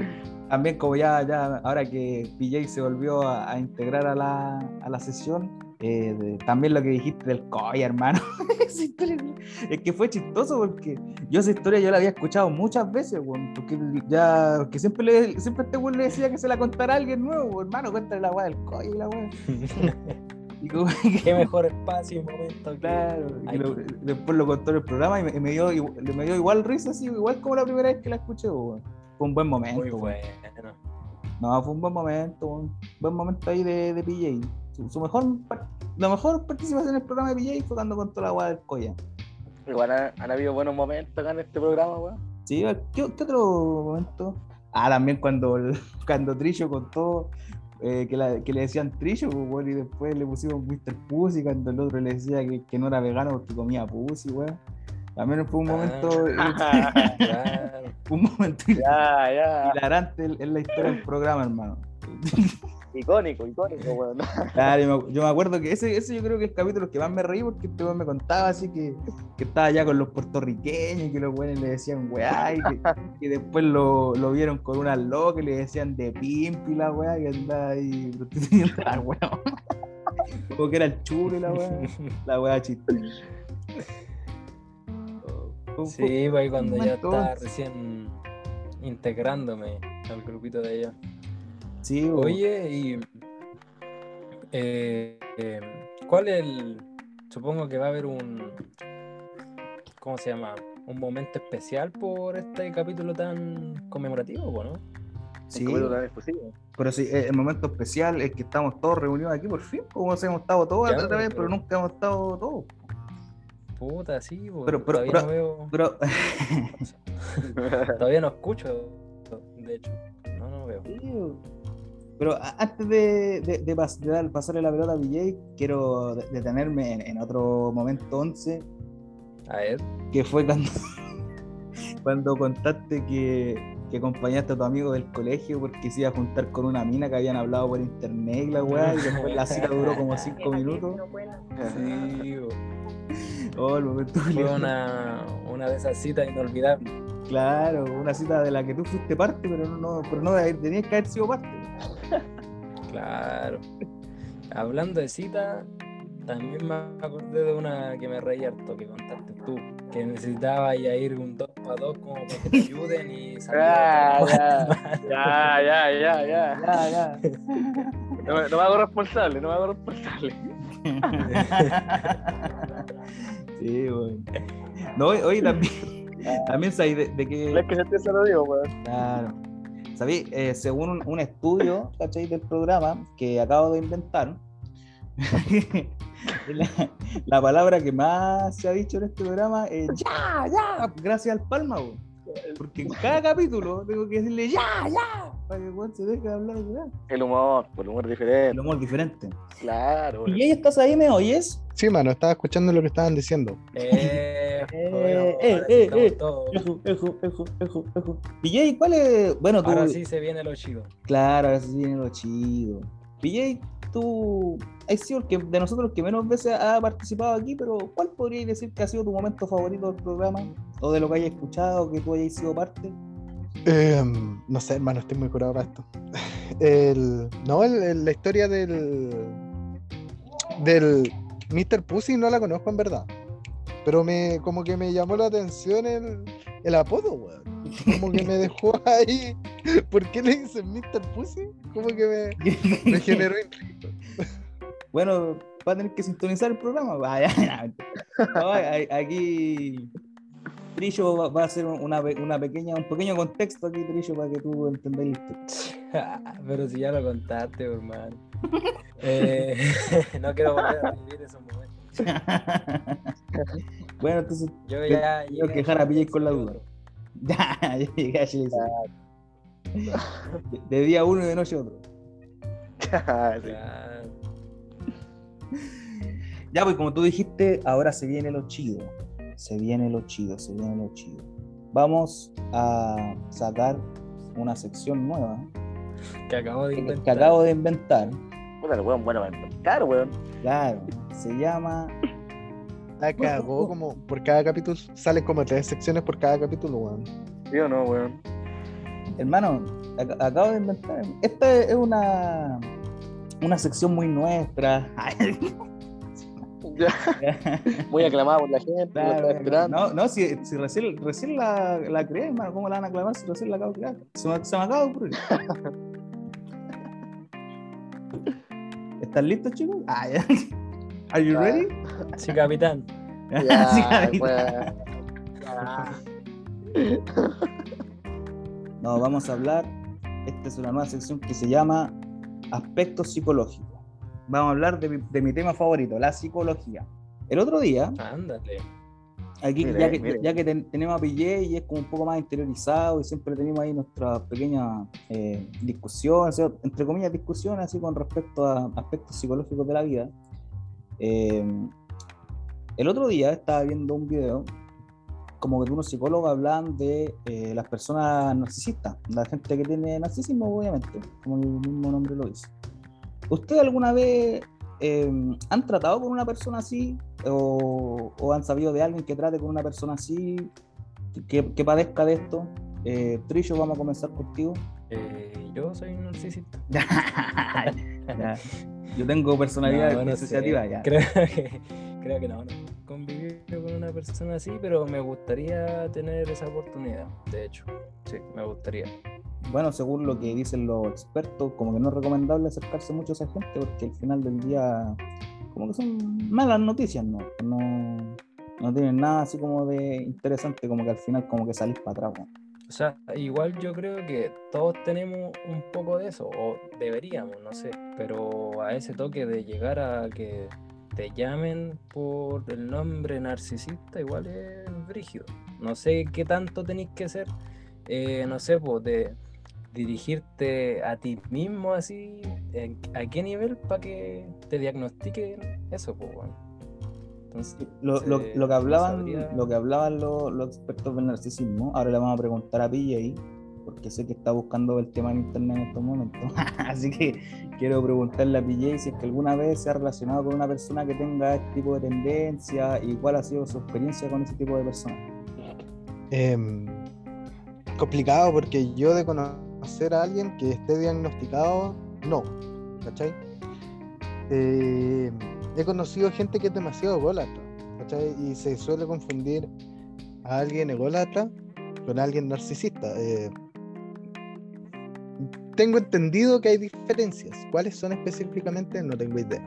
también como ya, ya, ahora que PJ se volvió a, a integrar a la, a la sesión, eh, de- también lo que dijiste del Coya, hermano. (laughs) Esa historia, es que fue chistoso porque yo esa historia yo la había escuchado muchas veces, weón, porque ya, porque siempre le, siempre este weón le decía que se la contara a alguien nuevo, hermano, cuéntale la weá del Coya y la weá. (laughs) Y como Qué mejor espacio y momento. Claro, y lo- después lo contó en el programa y me, y me dio, igual- me dio igual risa, así, igual como la primera vez que la escuché. weón. Fue un buen momento. Muy bueno. No, fue un buen momento, weón. buen momento ahí de, de PJ. Su, su mejor, la mejor participación en el programa de PJ fue cuando contó la weá del Coya. Igual han, han habido buenos momentos acá en este programa, weón. Sí, ¿qué, qué otro momento? Ah, también cuando, (laughs) cuando Trillo contó eh, que, la- que le decían Trillo, pues, weón, y después le pusimos Mr. Pussy, cuando el otro le decía que, que no era vegano porque comía Pussy, weón. También fue un momento, (laughs) (laughs) Claro. un momento ya, ya. hilarante en la historia del programa, hermano. Icónico, icónico, weón. (laughs) Claro, yo me, yo me acuerdo que ese, ese yo creo que es el capítulo que más me reí porque este weón me contaba así que, que estaba ya con los puertorriqueños y que los weones le decían weá y que, (laughs) que después lo, lo vieron con unas locas y le decían de pimpi la weá que andaba ahí prostituyendo la weá. (laughs) Como que era el chulo y la weá. La weá chiste. Sí, pues ahí cuando ya estaba recién integrándome al grupito de allá. Sí. Oye, y eh, eh, ¿cuál es el? Supongo que va a haber un, ¿cómo se llama? Un momento especial por este capítulo tan conmemorativo, ¿no? Sí, pero sí, eh, el momento especial es que estamos todos reunidos aquí por fin, como hemos estado todos Ya, otra vez, pero- pero nunca hemos estado todos. Puta, sí, po, Pero- pero- todavía pero- no veo, Pero (laughs) todavía no escucho, de hecho, no, no veo. Sí, Pero antes de, de, de pas- de dar- pasarle la pelota a BJ, quiero de- detenerme en, en otro momento 11, A ver, que fue cuando, (laughs) cuando contaste que, que acompañaste a tu amigo del colegio porque se iba a juntar con una mina que habían hablado por internet y la weá, y después la cita duró como (laughs) cinco minutos. Sí. Oh, el momento fue una, una de esas citas inolvidables. Claro, una cita de la que tú fuiste parte, pero no, pero no tenías que haber sido parte. Claro. Hablando de citas, también me acordé de una que me reí harto que contaste tú, que necesitaba ya ir un 2 para 2 como para que te ayuden y (laughs) Ah, salir ya, ya, (laughs) ya, ya, ya. Ya, ya. No, me- no me hago responsable, no me hago responsable. (laughs) sí, bueno. No, hoy también, (laughs) también sabéis de, de que. Es que se te se lo digo, weón. Claro. ¿Sabéis? Eh, según un, un estudio, ¿cachai? Del programa que acabo de inventar, (laughs) la, la palabra que más se ha dicho en este programa es ya, ya, gracias al Palma, bo. Porque en cada capítulo tengo que decirle ya, ya, para que el weón se deje de hablar ya. El humor, por el humor diferente. El humor diferente. Claro, ¿Y ahí estás ahí, me oyes? Sí, mano, estaba escuchando lo que estaban diciendo. Eh, (laughs) Eh, eh, eh, eh. ¿cuál es? Bueno, tú. Ahora sí se viene lo chido. Claro, ahora sí viene lo chido. PJ, tú has sido el de nosotros el que menos veces ha participado aquí, pero ¿cuál podrías decir que ha sido tu momento favorito del programa? O de lo que hayas escuchado, que tú hayas sido parte. Em, no sé, hermano, estoy muy curado para esto. (laughs) No, la historia del. del Mr. Pussy no la conozco en verdad. Pero me como que me llamó la atención el, el apodo, weón. Como que me dejó (laughs) ahí. ¿Por qué le dicen Mr. Pussy? Como que me, me generó intriga. bueno, va a tener que sintonizar el programa. Vaya, (laughs) aquí Trillo va, va a hacer una, pe- una pequeña, un pequeño contexto aquí, Trillo, para que tú entendáis. (laughs) Pero si ya lo contaste, hermano. Eh, no quiero volver a vivir esos momentos. Bueno, entonces Yo ya. yo llegué a quejar a PJ con la duda. (laughs) Ya, ya llegué a. De, (laughs) de día uno y de noche otro. (laughs) Sí. Claro. Ya, pues como tú dijiste, ahora se viene lo chido. Se viene lo chido, se viene lo chido. Vamos a sacar una sección nueva Que acabo de que, inventar. que acabo de inventar. Puta, el weón, bueno, para inventar, weón. Claro, se llama. La cagó (laughs) como por cada capítulo. Salen como tres secciones por cada capítulo, weón. ¿Sí o no, weón? Hermano, ac- acabo de inventar. Esta es una, una sección muy nuestra. Ya, (laughs) muy aclamado por la gente, Claro, esperando. no, no, si, si recién, recién la, la creé, hermano, ¿cómo la van a aclamar si recién la acabo de crear? Se me, se me acaba de ocurrir. (laughs) ¿Están listos, chicos? Ah, ya. Are you ready? Sí, capitán. Ya, Sí, capitán. (laughs) No, vamos a hablar. Esta es una nueva sección que se llama Aspectos Psicológicos. Vamos a hablar de mi, de mi tema favorito, la psicología. El otro día, Ándale. Aquí, Mire, ya que, mire. ya que ten- tenemos a PJ y es como un poco más interiorizado y siempre tenemos ahí nuestras pequeñas eh, discusiones, o sea, entre comillas discusiones, así con respecto a aspectos psicológicos de la vida. Eh, el otro día estaba viendo un video como que unos psicólogos hablan de eh, las personas narcisistas, la gente que tiene narcisismo, obviamente, como el mismo nombre lo dice. ¿Usted alguna vez eh, han tratado con una persona así o, o han sabido de alguien que trate con una persona así, que, que padezca de esto? Eh, Trillo, vamos a comenzar contigo. Eh, yo soy un narcisista. (laughs) (laughs) Yo tengo personalidad No, disociativa ya. Creo que, creo que no, no. Convivir con una persona así, pero me gustaría tener esa oportunidad. De hecho, sí, me gustaría. Bueno, según lo que dicen los expertos, como que no es recomendable acercarse mucho a esa gente porque al final del día, como que son malas noticias, ¿no? No, no tienen nada así como de interesante, como que al final como que salís para atrás. ¿no? O sea, igual yo creo que todos tenemos un poco de eso, o deberíamos, no sé, pero a ese toque de llegar a que te llamen por el nombre narcisista, igual es brígido. No sé qué tanto tenéis que ser, eh, no sé, pues de dirigirte a ti mismo así, en- ¿a qué nivel para que te diagnostiquen eso, pues, bueno? Entonces, Lo, lo- lo que hablaban, sabría- lo que hablaban los, los expertos del narcisismo, ahora le vamos a preguntar a PJ porque sé que está buscando el tema en internet en estos momentos. (laughs) Así que quiero preguntarle a PJ si es que alguna vez se ha relacionado con una persona que tenga este tipo de tendencia y cuál ha sido su experiencia con ese tipo de personas. Em, complicado porque yo de conocer a alguien que esté diagnosticado, no, ¿cachai? Eh, he conocido gente que es demasiado ególatra, ¿cachai? Y se suele confundir a alguien ególatra con alguien narcisista. Eh, tengo entendido que hay diferencias. ¿Cuáles son específicamente? No tengo idea.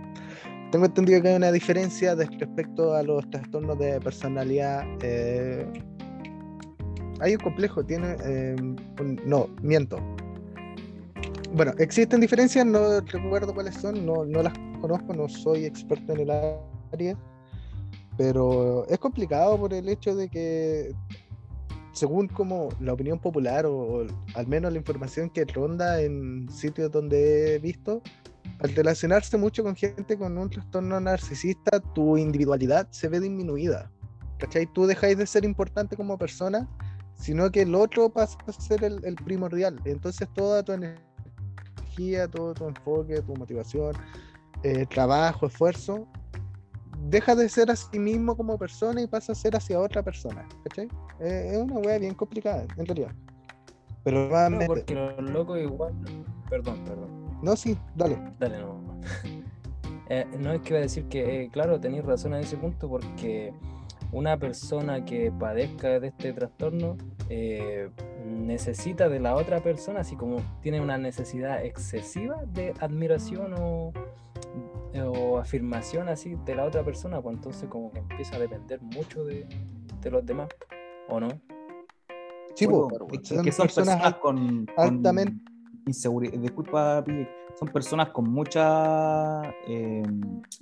Tengo entendido que hay una diferencia respecto a los trastornos de personalidad. Eh, hay un complejo, tiene. Eh, no, miento. Bueno, existen diferencias, no recuerdo cuáles son, no, no las conozco, no soy experto en el área, pero es complicado por el hecho de que según como la opinión popular o, al menos la información que ronda en sitios donde he visto, al relacionarse mucho con gente con un trastorno narcisista, tu individualidad se ve disminuida. ¿Cachai? Tú dejáis de ser importante como persona, sino que el otro pasa a ser el, primordial. Entonces toda tu energía, todo tu enfoque, tu motivación, eh, trabajo, esfuerzo, deja de ser a sí mismo como persona y pasa a ser hacia otra persona. ¿Cachai? es una wea bien complicada, en realidad. Pero no, porque los locos igual. Perdón, perdón. No, sí, dale. Dale, no. (laughs) Eh, no es que iba a decir que, eh, claro, tenéis razón en ese punto, porque una persona que padezca de este trastorno eh, necesita de la otra persona, así como tiene una necesidad excesiva de admiración o o afirmación así de la otra persona, pues entonces como que empieza a depender mucho de, los demás, ¿o no? Sí, que son personas, con, altamente inseguridad. Disculpa, son personas con mucha, eh,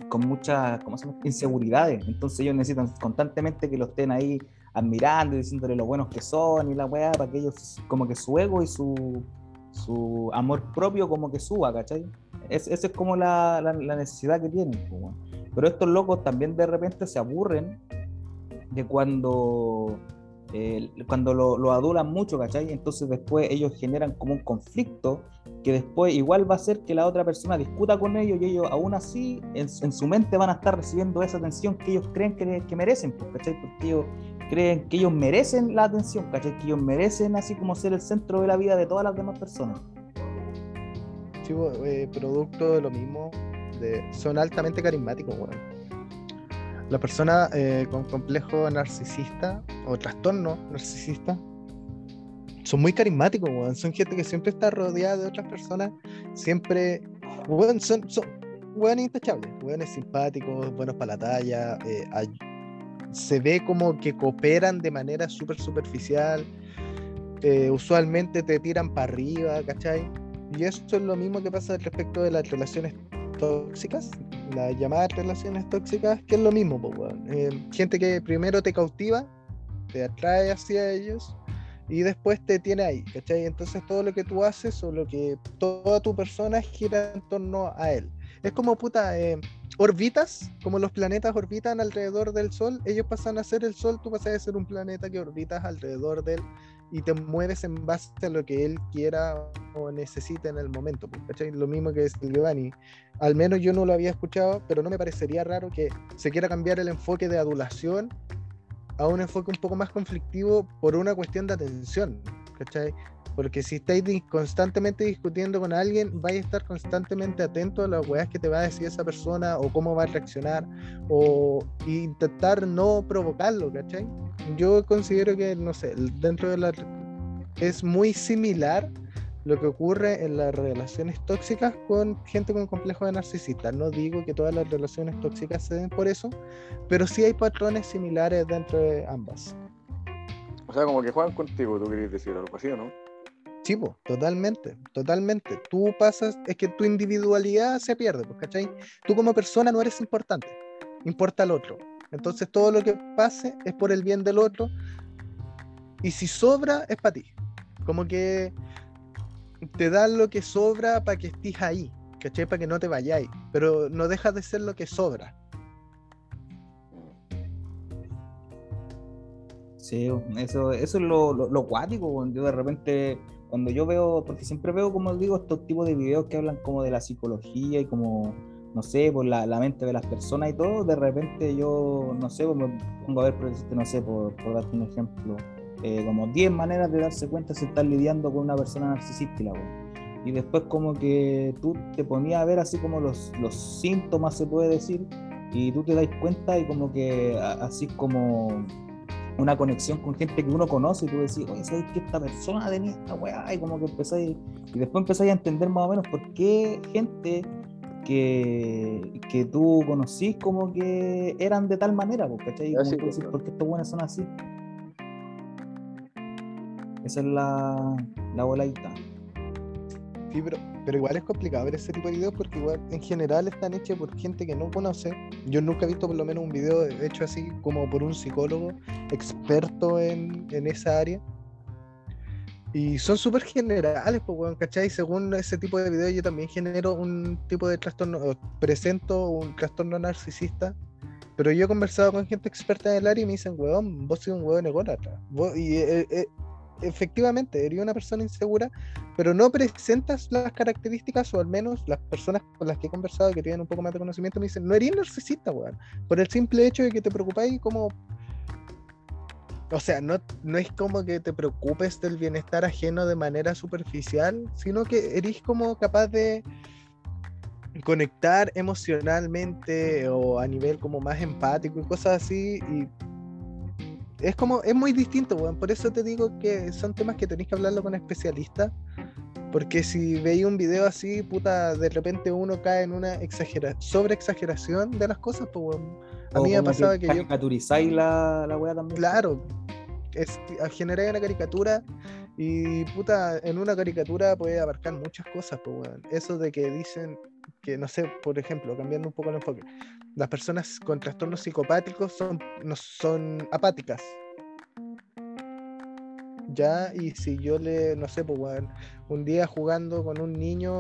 con muchas, ¿cómo se llama? Inseguridades. Entonces ellos necesitan constantemente que lo estén ahí admirando y diciéndole lo buenos que son y la weá, para que ellos, como que su ego y su, su amor propio como que suba, ¿cachai? esa es como la, necesidad que tienen. Pero estos locos también de repente se aburren de cuando, eh, cuando lo, lo, adulan mucho, ¿cachai? Entonces después ellos generan como un conflicto que después igual va a hacer que la otra persona discuta con ellos y ellos aún así en, su mente van a estar recibiendo esa atención que ellos creen que, que merecen, pues, ¿cachai? Porque ellos creen que ellos merecen la atención, ¿cachai? Que ellos merecen así como ser el centro de la vida de todas las demás personas. Eh, producto de lo mismo, son altamente carismáticos, Las personas eh, con complejo narcisista o trastorno narcisista son muy carismáticos, Son gente que siempre está rodeada de otras personas, siempre, son, son intachables, simpáticos, buenos para la talla, eh, se ve como que cooperan de manera súper superficial, usualmente te tiran para arriba, ¿cachai? Y eso es lo mismo que pasa respecto de las relaciones tóxicas, las llamadas relaciones tóxicas, que es lo mismo, eh, gente que primero te cautiva, te atrae hacia ellos y después te tiene ahí, ¿cachai? Entonces todo lo que tú haces o lo que toda tu persona gira en torno a él. Es como puta, eh, orbitas, como los planetas orbitan alrededor del Sol, ellos pasan a ser el Sol, tú pasas a ser un planeta que orbitas alrededor del y te mueves en base a lo que él quiera o necesite en el momento. Pues, lo mismo que es Giovanni. Al menos yo no lo había escuchado, pero no me parecería raro que se quiera cambiar el enfoque de adulación a un enfoque un poco más conflictivo por una cuestión de atención. ¿cachai? Porque si estáis constantemente discutiendo con alguien, vais a estar constantemente atento a las weas que te va a decir esa persona o cómo va a reaccionar o intentar no provocarlo, ¿cachai? Yo considero que, no sé, dentro de la... es muy similar lo que ocurre en las relaciones tóxicas con gente con complejo de narcisista. No digo que todas las relaciones tóxicas se den por eso, pero sí hay patrones similares dentro de ambas. O sea, como que juegan contigo, tú querías decir algo así, ¿no? Sí, totalmente, totalmente. Tú pasas, es que tu individualidad se pierde, pues, ¿cachai? Tú como persona no eres importante, importa el otro. Entonces todo lo que pase es por el bien del otro y si sobra es para ti. Como que te dan lo que sobra para que estés ahí, ¿cachai? Para que no te vayáis, pero no dejas de ser lo que sobra. Sí, eso, eso es lo, lo, cuático, yo de repente cuando yo veo, porque siempre veo, como digo, estos tipos de videos que hablan como de la psicología y como, no sé, por la, la mente de las personas y todo, de repente yo, no sé, pues me pongo a ver, no sé, por, por darte un ejemplo, eh, como 10 maneras de darse cuenta si estás lidiando con una persona narcisista y la. Y después como que tú te ponías a ver así como los, los síntomas, se puede decir, y tú te das cuenta y como que así como una conexión con gente que uno conoce y tú decís, oye, ¿sabes que esta persona tenía esta weá? Y como que empezáis, y después empezáis a entender más o menos por qué gente que, que tú conocís como que eran de tal manera, ¿cachai? Y como sí, tú decís. ¿por qué estos buenos son así? Esa es la, la voladita. Sí, pero, pero igual es complicado ver ese tipo de videos porque igual en general están hechos por gente que no conoce. Yo nunca he visto por lo menos un video hecho así como por un psicólogo experto en, en esa área. Y son súper generales, pues, weón, ¿cachai? Según ese tipo de videos yo también genero un tipo de trastorno, presento un trastorno narcisista. Pero yo he conversado con gente experta en el área y me dicen, weón, vos sos un weón ególatra. Y eh, eh, efectivamente, eres una persona insegura pero no presentas las características, o al menos las personas con las que he conversado que tienen un poco más de conocimiento me dicen, no eres narcisista, weón. Por el simple hecho de que te preocupáis como... O sea, no, no es como que te preocupes del bienestar ajeno de manera superficial, sino que eres como capaz de conectar emocionalmente o a nivel como más empático y cosas así y es como, es muy distinto, weón. Por eso te digo que son temas que tenéis que hablarlo con especialistas. Porque si veis un video así, puta, de repente uno cae en una exagera sobre exageración de las cosas, pues weón. A mí me ha como pasado que yo, caricaturizáis la, la weá también. claro, es, generar una caricatura y puta, en una caricatura puede abarcar muchas cosas, pues weón. Eso de que dicen que, no sé, por ejemplo, cambiando un poco el enfoque, las personas con trastornos psicopáticos son, no son apáticas. Ya, y si yo le, no sé, pues weón, un día jugando con un niño,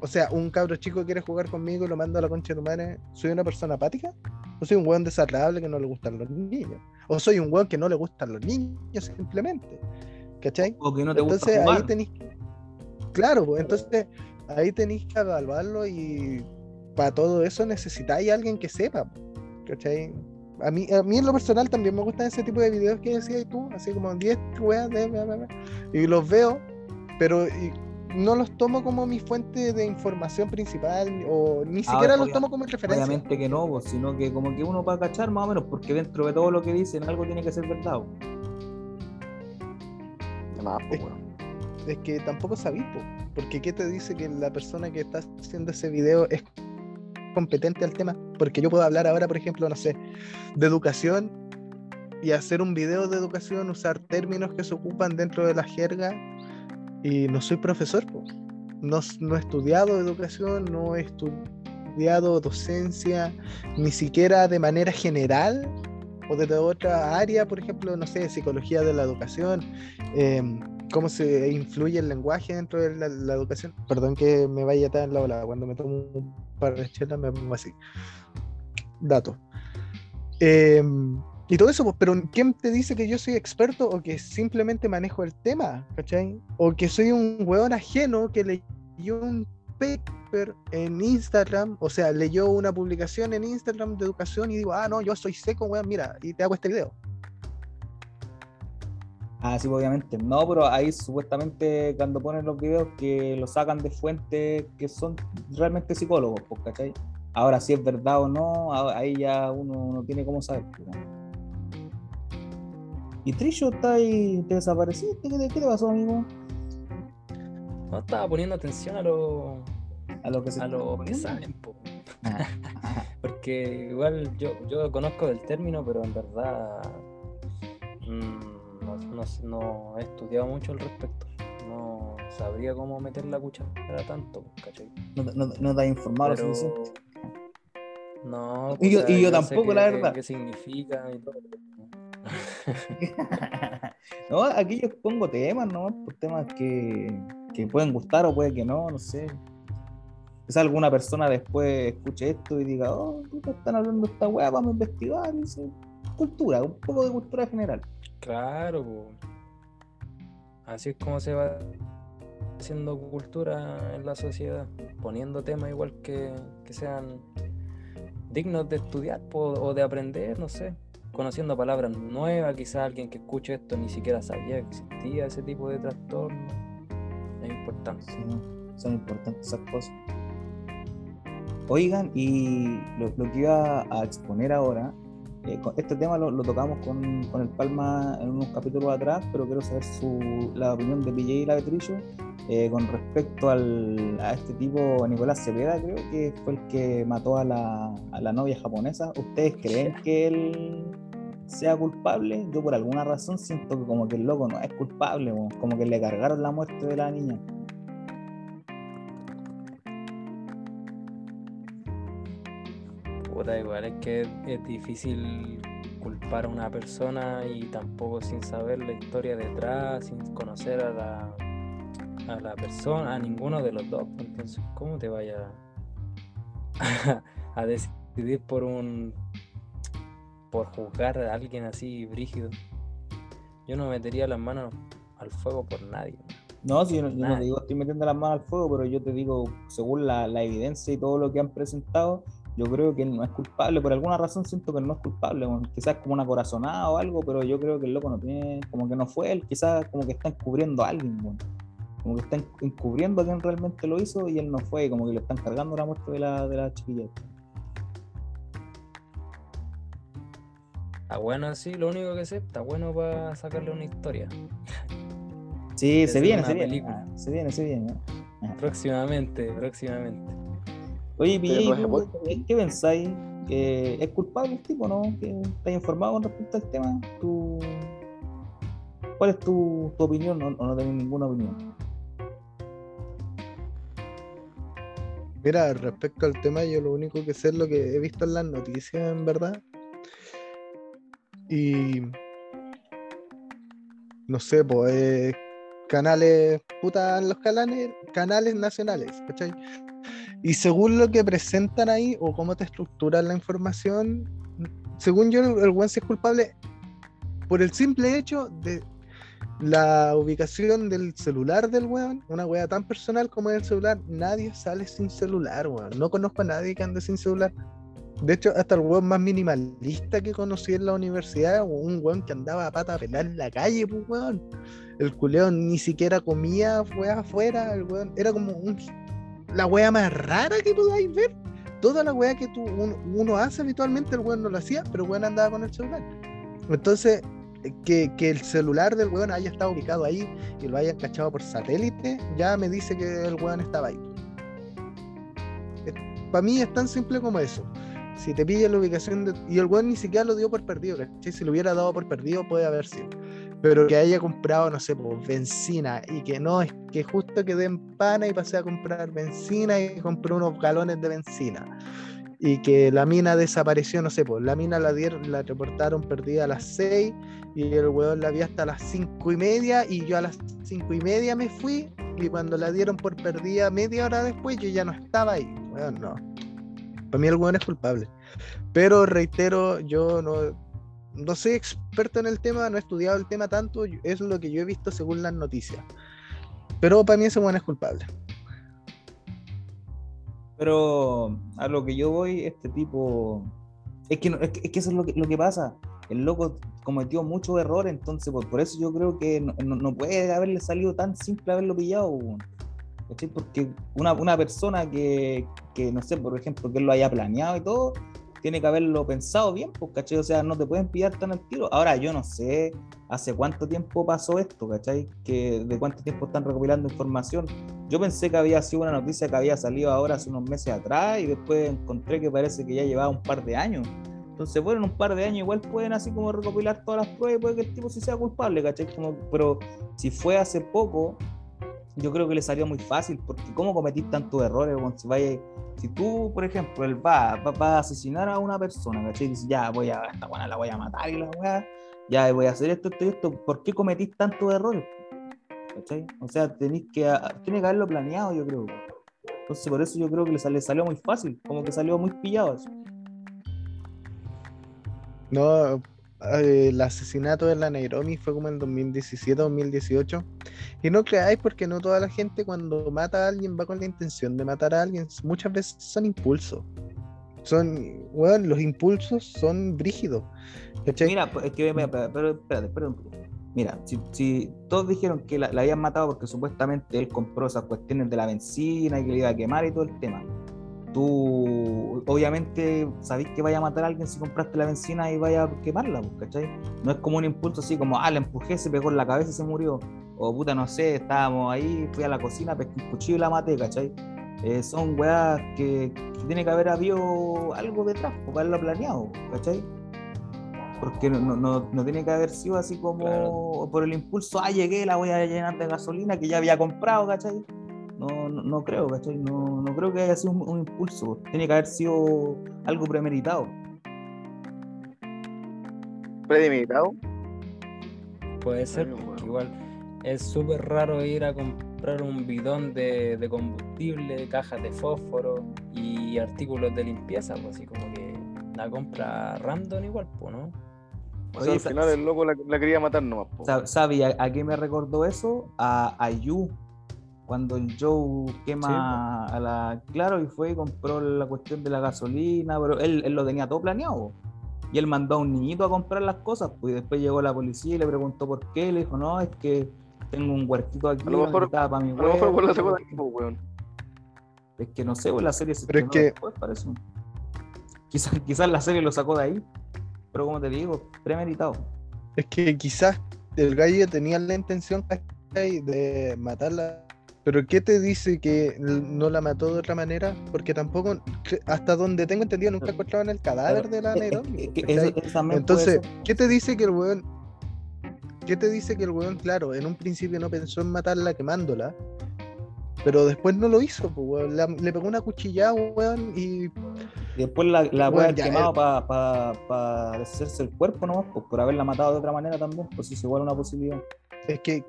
o sea, un cabro chico quiere jugar conmigo y lo mando a la concha de madre, ¿soy una persona apática? ¿O soy un weón desagradable que no le gustan los niños? ¿O soy un weón que no le gustan los niños simplemente? ¿Cachai? O que no te entonces gusta ahí tenéis que... Claro, pues entonces ahí tenéis que evaluarlo y para todo eso necesitáis a alguien que sepa, ¿cachai? A mí, a mí en lo personal también me gustan ese tipo de videos que decías tú, así como 10 weas de... bla, bla, bla, Y los veo, pero y no los tomo como mi fuente de información principal o ni Ah, siquiera los tomo como referencia. Obviamente que no, pues, sino que como que uno va a cachar más o menos, porque dentro de todo lo que dicen algo tiene que ser verdad. pues. Es que tampoco sabís, po, porque ¿qué te dice que la persona que está haciendo ese video es competente al tema? Porque yo puedo hablar ahora, por ejemplo, no sé, de educación y hacer un video de educación, usar términos que se ocupan dentro de la jerga y no soy profesor, po. No, no he estudiado educación, no he estudiado docencia, ni siquiera de manera general o desde otra área, por ejemplo, no sé, psicología de la educación, em, cómo se influye el lenguaje dentro de la, la educación. Perdón que me vaya tan la ola, cuando me tomo un chelas me así. Dato. Em, y todo eso, pues, pero ¿quién te dice que yo soy experto o que simplemente manejo el tema? ¿Cachai? O que soy un hueón ajeno que leyó un paper en Instagram, o sea, leyó una publicación en Instagram de educación y digo, ah, no, yo soy seco, weón, mira, y te hago este video. Ah, sí, obviamente. No, pero ahí supuestamente cuando ponen los videos que lo sacan de fuentes que son realmente psicólogos, pues, ¿cachai? Ahora, si es verdad o no, ahí ya uno no tiene cómo saber. pues, ¿no? Y Trillo está ahí, te desapareciste, ¿qué te, qué te pasó, amigo? No estaba poniendo atención a lo, A lo que se a lo que saben, po. Ah, (laughs) Porque igual yo, yo conozco del término, pero en verdad mm, no, no he estudiado mucho al respecto. No sabría cómo meter la cuchara tanto, ¿cachai? No, no, no te has informado lo Pero- suficiente. No, Y yo- o sea, y yo tampoco, qué- la verdad. qué significa y todo. (laughs) no, aquí yo pongo temas, ¿no? Por temas que, que pueden gustar o puede que no, no sé. Quizá alguna persona después escuche esto y diga, oh, puta, están hablando de esta weá, vamos a investigar. Y cultura, un poco de cultura general. Claro, po. así es como se va haciendo cultura en la sociedad, poniendo temas igual que, que sean dignos de estudiar o de aprender, no sé, conociendo palabras nuevas, quizás alguien que escuche esto ni siquiera sabía que existía ese tipo de trastorno. Es importante. son importantes esas cosas. Oigan, y lo, que iba a exponer ahora, eh, este tema lo, tocamos con, con, el Palma en unos capítulos atrás, pero quiero saber su, la opinión de PJ y la Betrillo eh, con respecto al, a este tipo, Nicolás Cepeda, creo que fue el que mató a la, a la novia japonesa. ¿Ustedes creen que él sea culpable? Yo por alguna razón siento que como que el loco no es culpable, como que le cargaron la muerte de la niña. Puta, igual es que es difícil culpar a una persona y tampoco sin saber la historia detrás, sin conocer a la a la persona, a ninguno de los dos. Entonces, ¿cómo te vaya (laughs) a, decidir por un por juzgar a alguien así brígido? Yo no metería las manos al fuego por nadie. No, si yo, no, te digo estoy metiendo las manos al fuego, pero yo te digo, según la, evidencia y todo lo que han presentado, yo creo que él no es culpable. Por alguna razón siento que él no es culpable. quizás como una corazonada o algo, pero yo creo que el loco no tiene, como que no fue él. Quizás como que está encubriendo a alguien. Bueno como que están encubriendo a quien realmente lo hizo y él no fue, como que le están cargando la muerte de la, de la chiquilla. Está bueno sí, lo único que sé, está bueno para sacarle una historia. Sí, (laughs) se viene, se viene, ah, se viene, se viene. Próximamente, próximamente. Oye, ¿qué, ¿qué pensáis? ¿Es culpable el tipo, no? ¿Estás informado con respecto al tema? ¿Cuál es tu, opinión o no tenés ninguna opinión? Mira, respecto al tema, yo lo único que sé es lo que he visto en las noticias, en verdad. Y. No sé, pues. canales. Puta, los canales, canales nacionales, ¿cachai? Y según lo que presentan ahí, o cómo te estructuran la información, según yo, el, el es culpable por el simple hecho de la ubicación del celular del weón, una wea tan personal como el celular, nadie sale sin celular, weón. No conozco a nadie que ande sin celular. De hecho, hasta el weón más minimalista que conocí en la universidad, un weón que andaba a pata a pelar en la calle, pues weón. El culeón ni siquiera comía, fue afuera, el weón. Era como un, la wea más rara que podáis ver. Toda la wea que tú, uno, hace habitualmente, el weón no lo hacía, pero el weón andaba con el celular. Entonces, que, el celular del weón haya estado ubicado ahí y lo hayan cachado por satélite, ya me dice que el weón estaba ahí. Para mí es tan simple como eso. Si te pide la ubicación de, y el weón ni siquiera lo dio por perdido, Si lo hubiera dado por perdido puede haber sido. Pero que haya comprado, no sé, pues, benzina y que no, es que justo quedé en pana y pasé a comprar benzina y compré unos galones de benzina y que la mina desapareció, no sé, pues la mina la dieron, la reportaron perdida a las 6 y el weón la vi hasta las 5 y media y yo a las 5 y media me fui y cuando la dieron por perdida media hora después yo ya no estaba ahí, weón, no. Para mí el weón es culpable. Pero reitero, yo no, no soy experto en el tema, no he estudiado el tema tanto, es lo que yo he visto según las noticias. Pero para mí ese weón es culpable. Pero a lo que yo voy, este tipo. Es que, es que, eso es lo que, lo que pasa. El loco cometió muchos errores, entonces por, eso yo creo que no, puede haberle salido tan simple haberlo pillado. Porque una, una persona que, que, no sé, por ejemplo, que lo haya planeado y todo, tiene que haberlo pensado bien, pues, ¿cachai? O sea, no te pueden pillar tan al tiro. Ahora, yo no sé hace cuánto tiempo pasó esto, ¿cachai? Que de cuánto tiempo están recopilando información. Yo pensé que había sido una noticia que había salido ahora hace unos meses atrás y después encontré que parece que ya llevaba un par de años. Entonces, bueno, en un par de años igual pueden así como recopilar todas las pruebas y puede que el tipo sí sea culpable, ¿cachai? Como, pero si fue hace poco, yo creo que le salió muy fácil, porque ¿cómo cometís tantos errores? si, vaya, si tú, por ejemplo, él va, va, a asesinar a una persona, ¿cachai? Y dice, ya, voy a, esta buena la voy a matar y la weá, ya voy a hacer esto, esto y esto, ¿por qué cometís tantos errores? ¿Cachai? O sea, tenéis que, tiene que haberlo planeado, yo creo. Entonces, por eso yo creo que le, salió muy fácil, como que salió muy pillado. No, el asesinato de la Nairobi fue como en 2017, 2018 Y no creáis porque no toda la gente cuando mata a alguien va con la intención de matar a alguien. Muchas veces son impulsos. Son, bueno, los impulsos son brígidos. ¿cachai? Mira, pues, es que, mira, pero, espérate, espérate un poco. Mira, si, si todos dijeron que la, la habían matado porque supuestamente él compró esas cuestiones de la benzina y que le iba a quemar y todo el tema, tú obviamente sabés que vaya a matar a alguien si compraste la benzina y vaya a quemarla, pues, ¿cachai? No es como un impulso así como, ah, la empujé, se pegó en la cabeza y se murió. O puta, no sé, estábamos ahí, fui a la cocina, pesqué un cuchillo y la maté, ¿cachai? Eh, son weas que, que tiene que haber habido algo detrás, pues, para haberlo planeado, ¿cachai? Porque no, no, no tiene que haber sido así como Claro. por el impulso, ah, llegué, la voy a llenar de gasolina que ya había comprado, ¿cachai? No, no, no creo, ¿cachai? No, no creo que haya sido un, un impulso. Tiene que haber sido algo premeditado. Premeditado. Puede ser, igual es súper raro ir a comprar un bidón de, de combustible, cajas de fósforo y artículos de limpieza, pues así como que la compra random igual, pues, ¿no? O Oye, sea, al sa- final el loco la, la quería matar nomás. po. Sa- ¿Sabe a, a qué me recordó eso? A, a Yu, cuando el Joe quema a la. Claro, y fue y compró la cuestión de la gasolina, pero él, él lo tenía todo planeado. Y él mandó a un niñito a comprar las cosas, pues y después llegó la policía y le preguntó por qué. Le dijo, no, es que tengo un huertito aquí A lo mejor- para mi A lo mejor por la huerto". segunda equipo, weón. Es que no sé, pues la serie se Pero es que- después, parece. Quizás, (laughs) quizás la serie lo sacó de ahí, pero como te digo, premeditado. Es que quizás el gallo tenía la intención de matarla. Pero ¿qué te dice que no la mató de otra manera? Porque tampoco, hasta donde tengo entendido, nunca encontraron el cadáver de la puede Entonces. ¿qué te dice que el weón... ¿Qué te dice que el weón, claro, en un principio no pensó en matarla quemándola? Pero después no lo hizo, pues, weón. La- le pegó una cuchillada, weón, y Y después la, la puede haber ya, quemado eh. para pa, pa deshacerse el cuerpo nomás, pues, por haberla matado de otra manera también, pues es igual una posibilidad. Es que,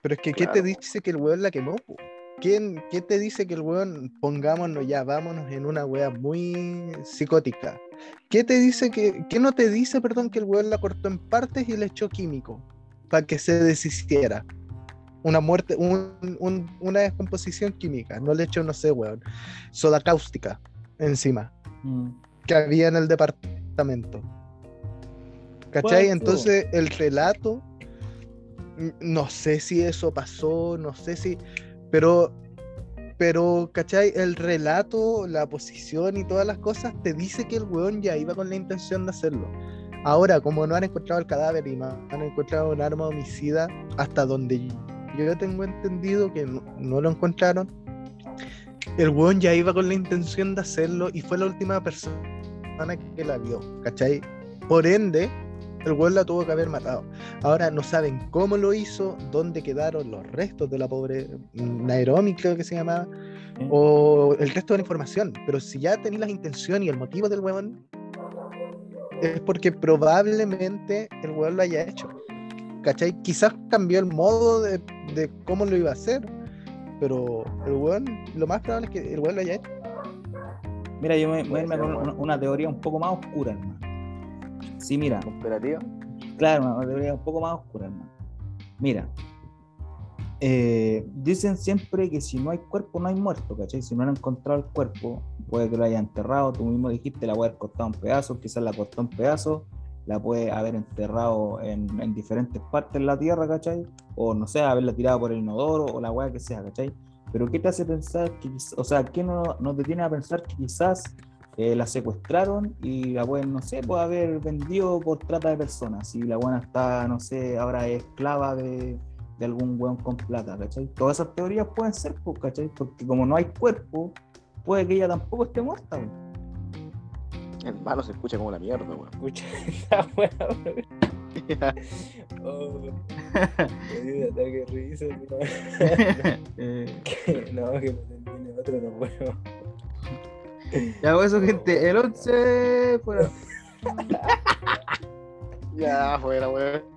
pero es que, ¿qué te dice que el weón la quemó? ¿Quién, ¿Qué te dice que el weón, pongámonos ya, vámonos en una wea muy psicótica? ¿Qué te dice que, qué no te dice, perdón, que el weón la cortó en partes y le echó químico para que se deshiciera? Una muerte, un- un- una descomposición química, no le echó, no sé, weón, soda cáustica encima, Mm. que había en el departamento. ¿Cachai? Entonces el relato, no sé si eso pasó, no sé si, pero, pero, ¿cachai? El relato, la posición y todas las cosas te dice que el weón ya iba con la intención de hacerlo. Ahora, como no han encontrado el cadáver y no han encontrado un arma homicida, hasta donde yo tengo entendido que no, no lo encontraron, el weón ya iba con la intención de hacerlo y fue la última persona que la vio, ¿cachai? Por ende, el weón la tuvo que haber matado. Ahora no saben cómo lo hizo, dónde quedaron los restos de la pobre Nairobi, creo que se llamaba, ¿eh? o el resto de la información. Pero si ya tenéis las intenciones y el motivo del weón, es porque probablemente el weón lo haya hecho. ¿Cachai? Quizás cambió el modo de, de cómo lo iba a hacer, pero el weón, lo más probable es que el weón lo haya hecho. Mira, yo me voy a irme con una, una teoría un poco más oscura, hermano. Sí, mira, Operativa. claro, una teoría un poco más oscura, hermano. Mira, eh, dicen siempre que si no hay cuerpo, no hay muerto, ¿cachai? Si no han encontrado el cuerpo, puede que lo haya enterrado, tú mismo dijiste, la puede haber cortado en pedazos, quizás la cortó en pedazos, la puede haber enterrado en, en diferentes partes de la tierra, ¿cachai? O no sé, haberla tirado por el inodoro o la weá que sea, ¿cachai? Pero ¿qué te hace pensar que, o sea, qué no, no te tiene a pensar que quizás eh, la secuestraron y la pueden, no sé, puede haber vendido por trata de personas y la buena está, no sé, ahora es esclava de, de algún weón con plata, ¿cachai? Todas esas teorías pueden ser, pues, ¿cachai? Porque como no hay cuerpo, puede que ella tampoco esté muerta, pues. Hermano, se escucha como la mierda, weón. Escucha (laughs) weá, weón. (laughs) Oh, ataque risa. No, (laughs) que, no, que me otro, no puedo. ya, pues eso, gente, el 11 fuera. Ya, fuera, weón.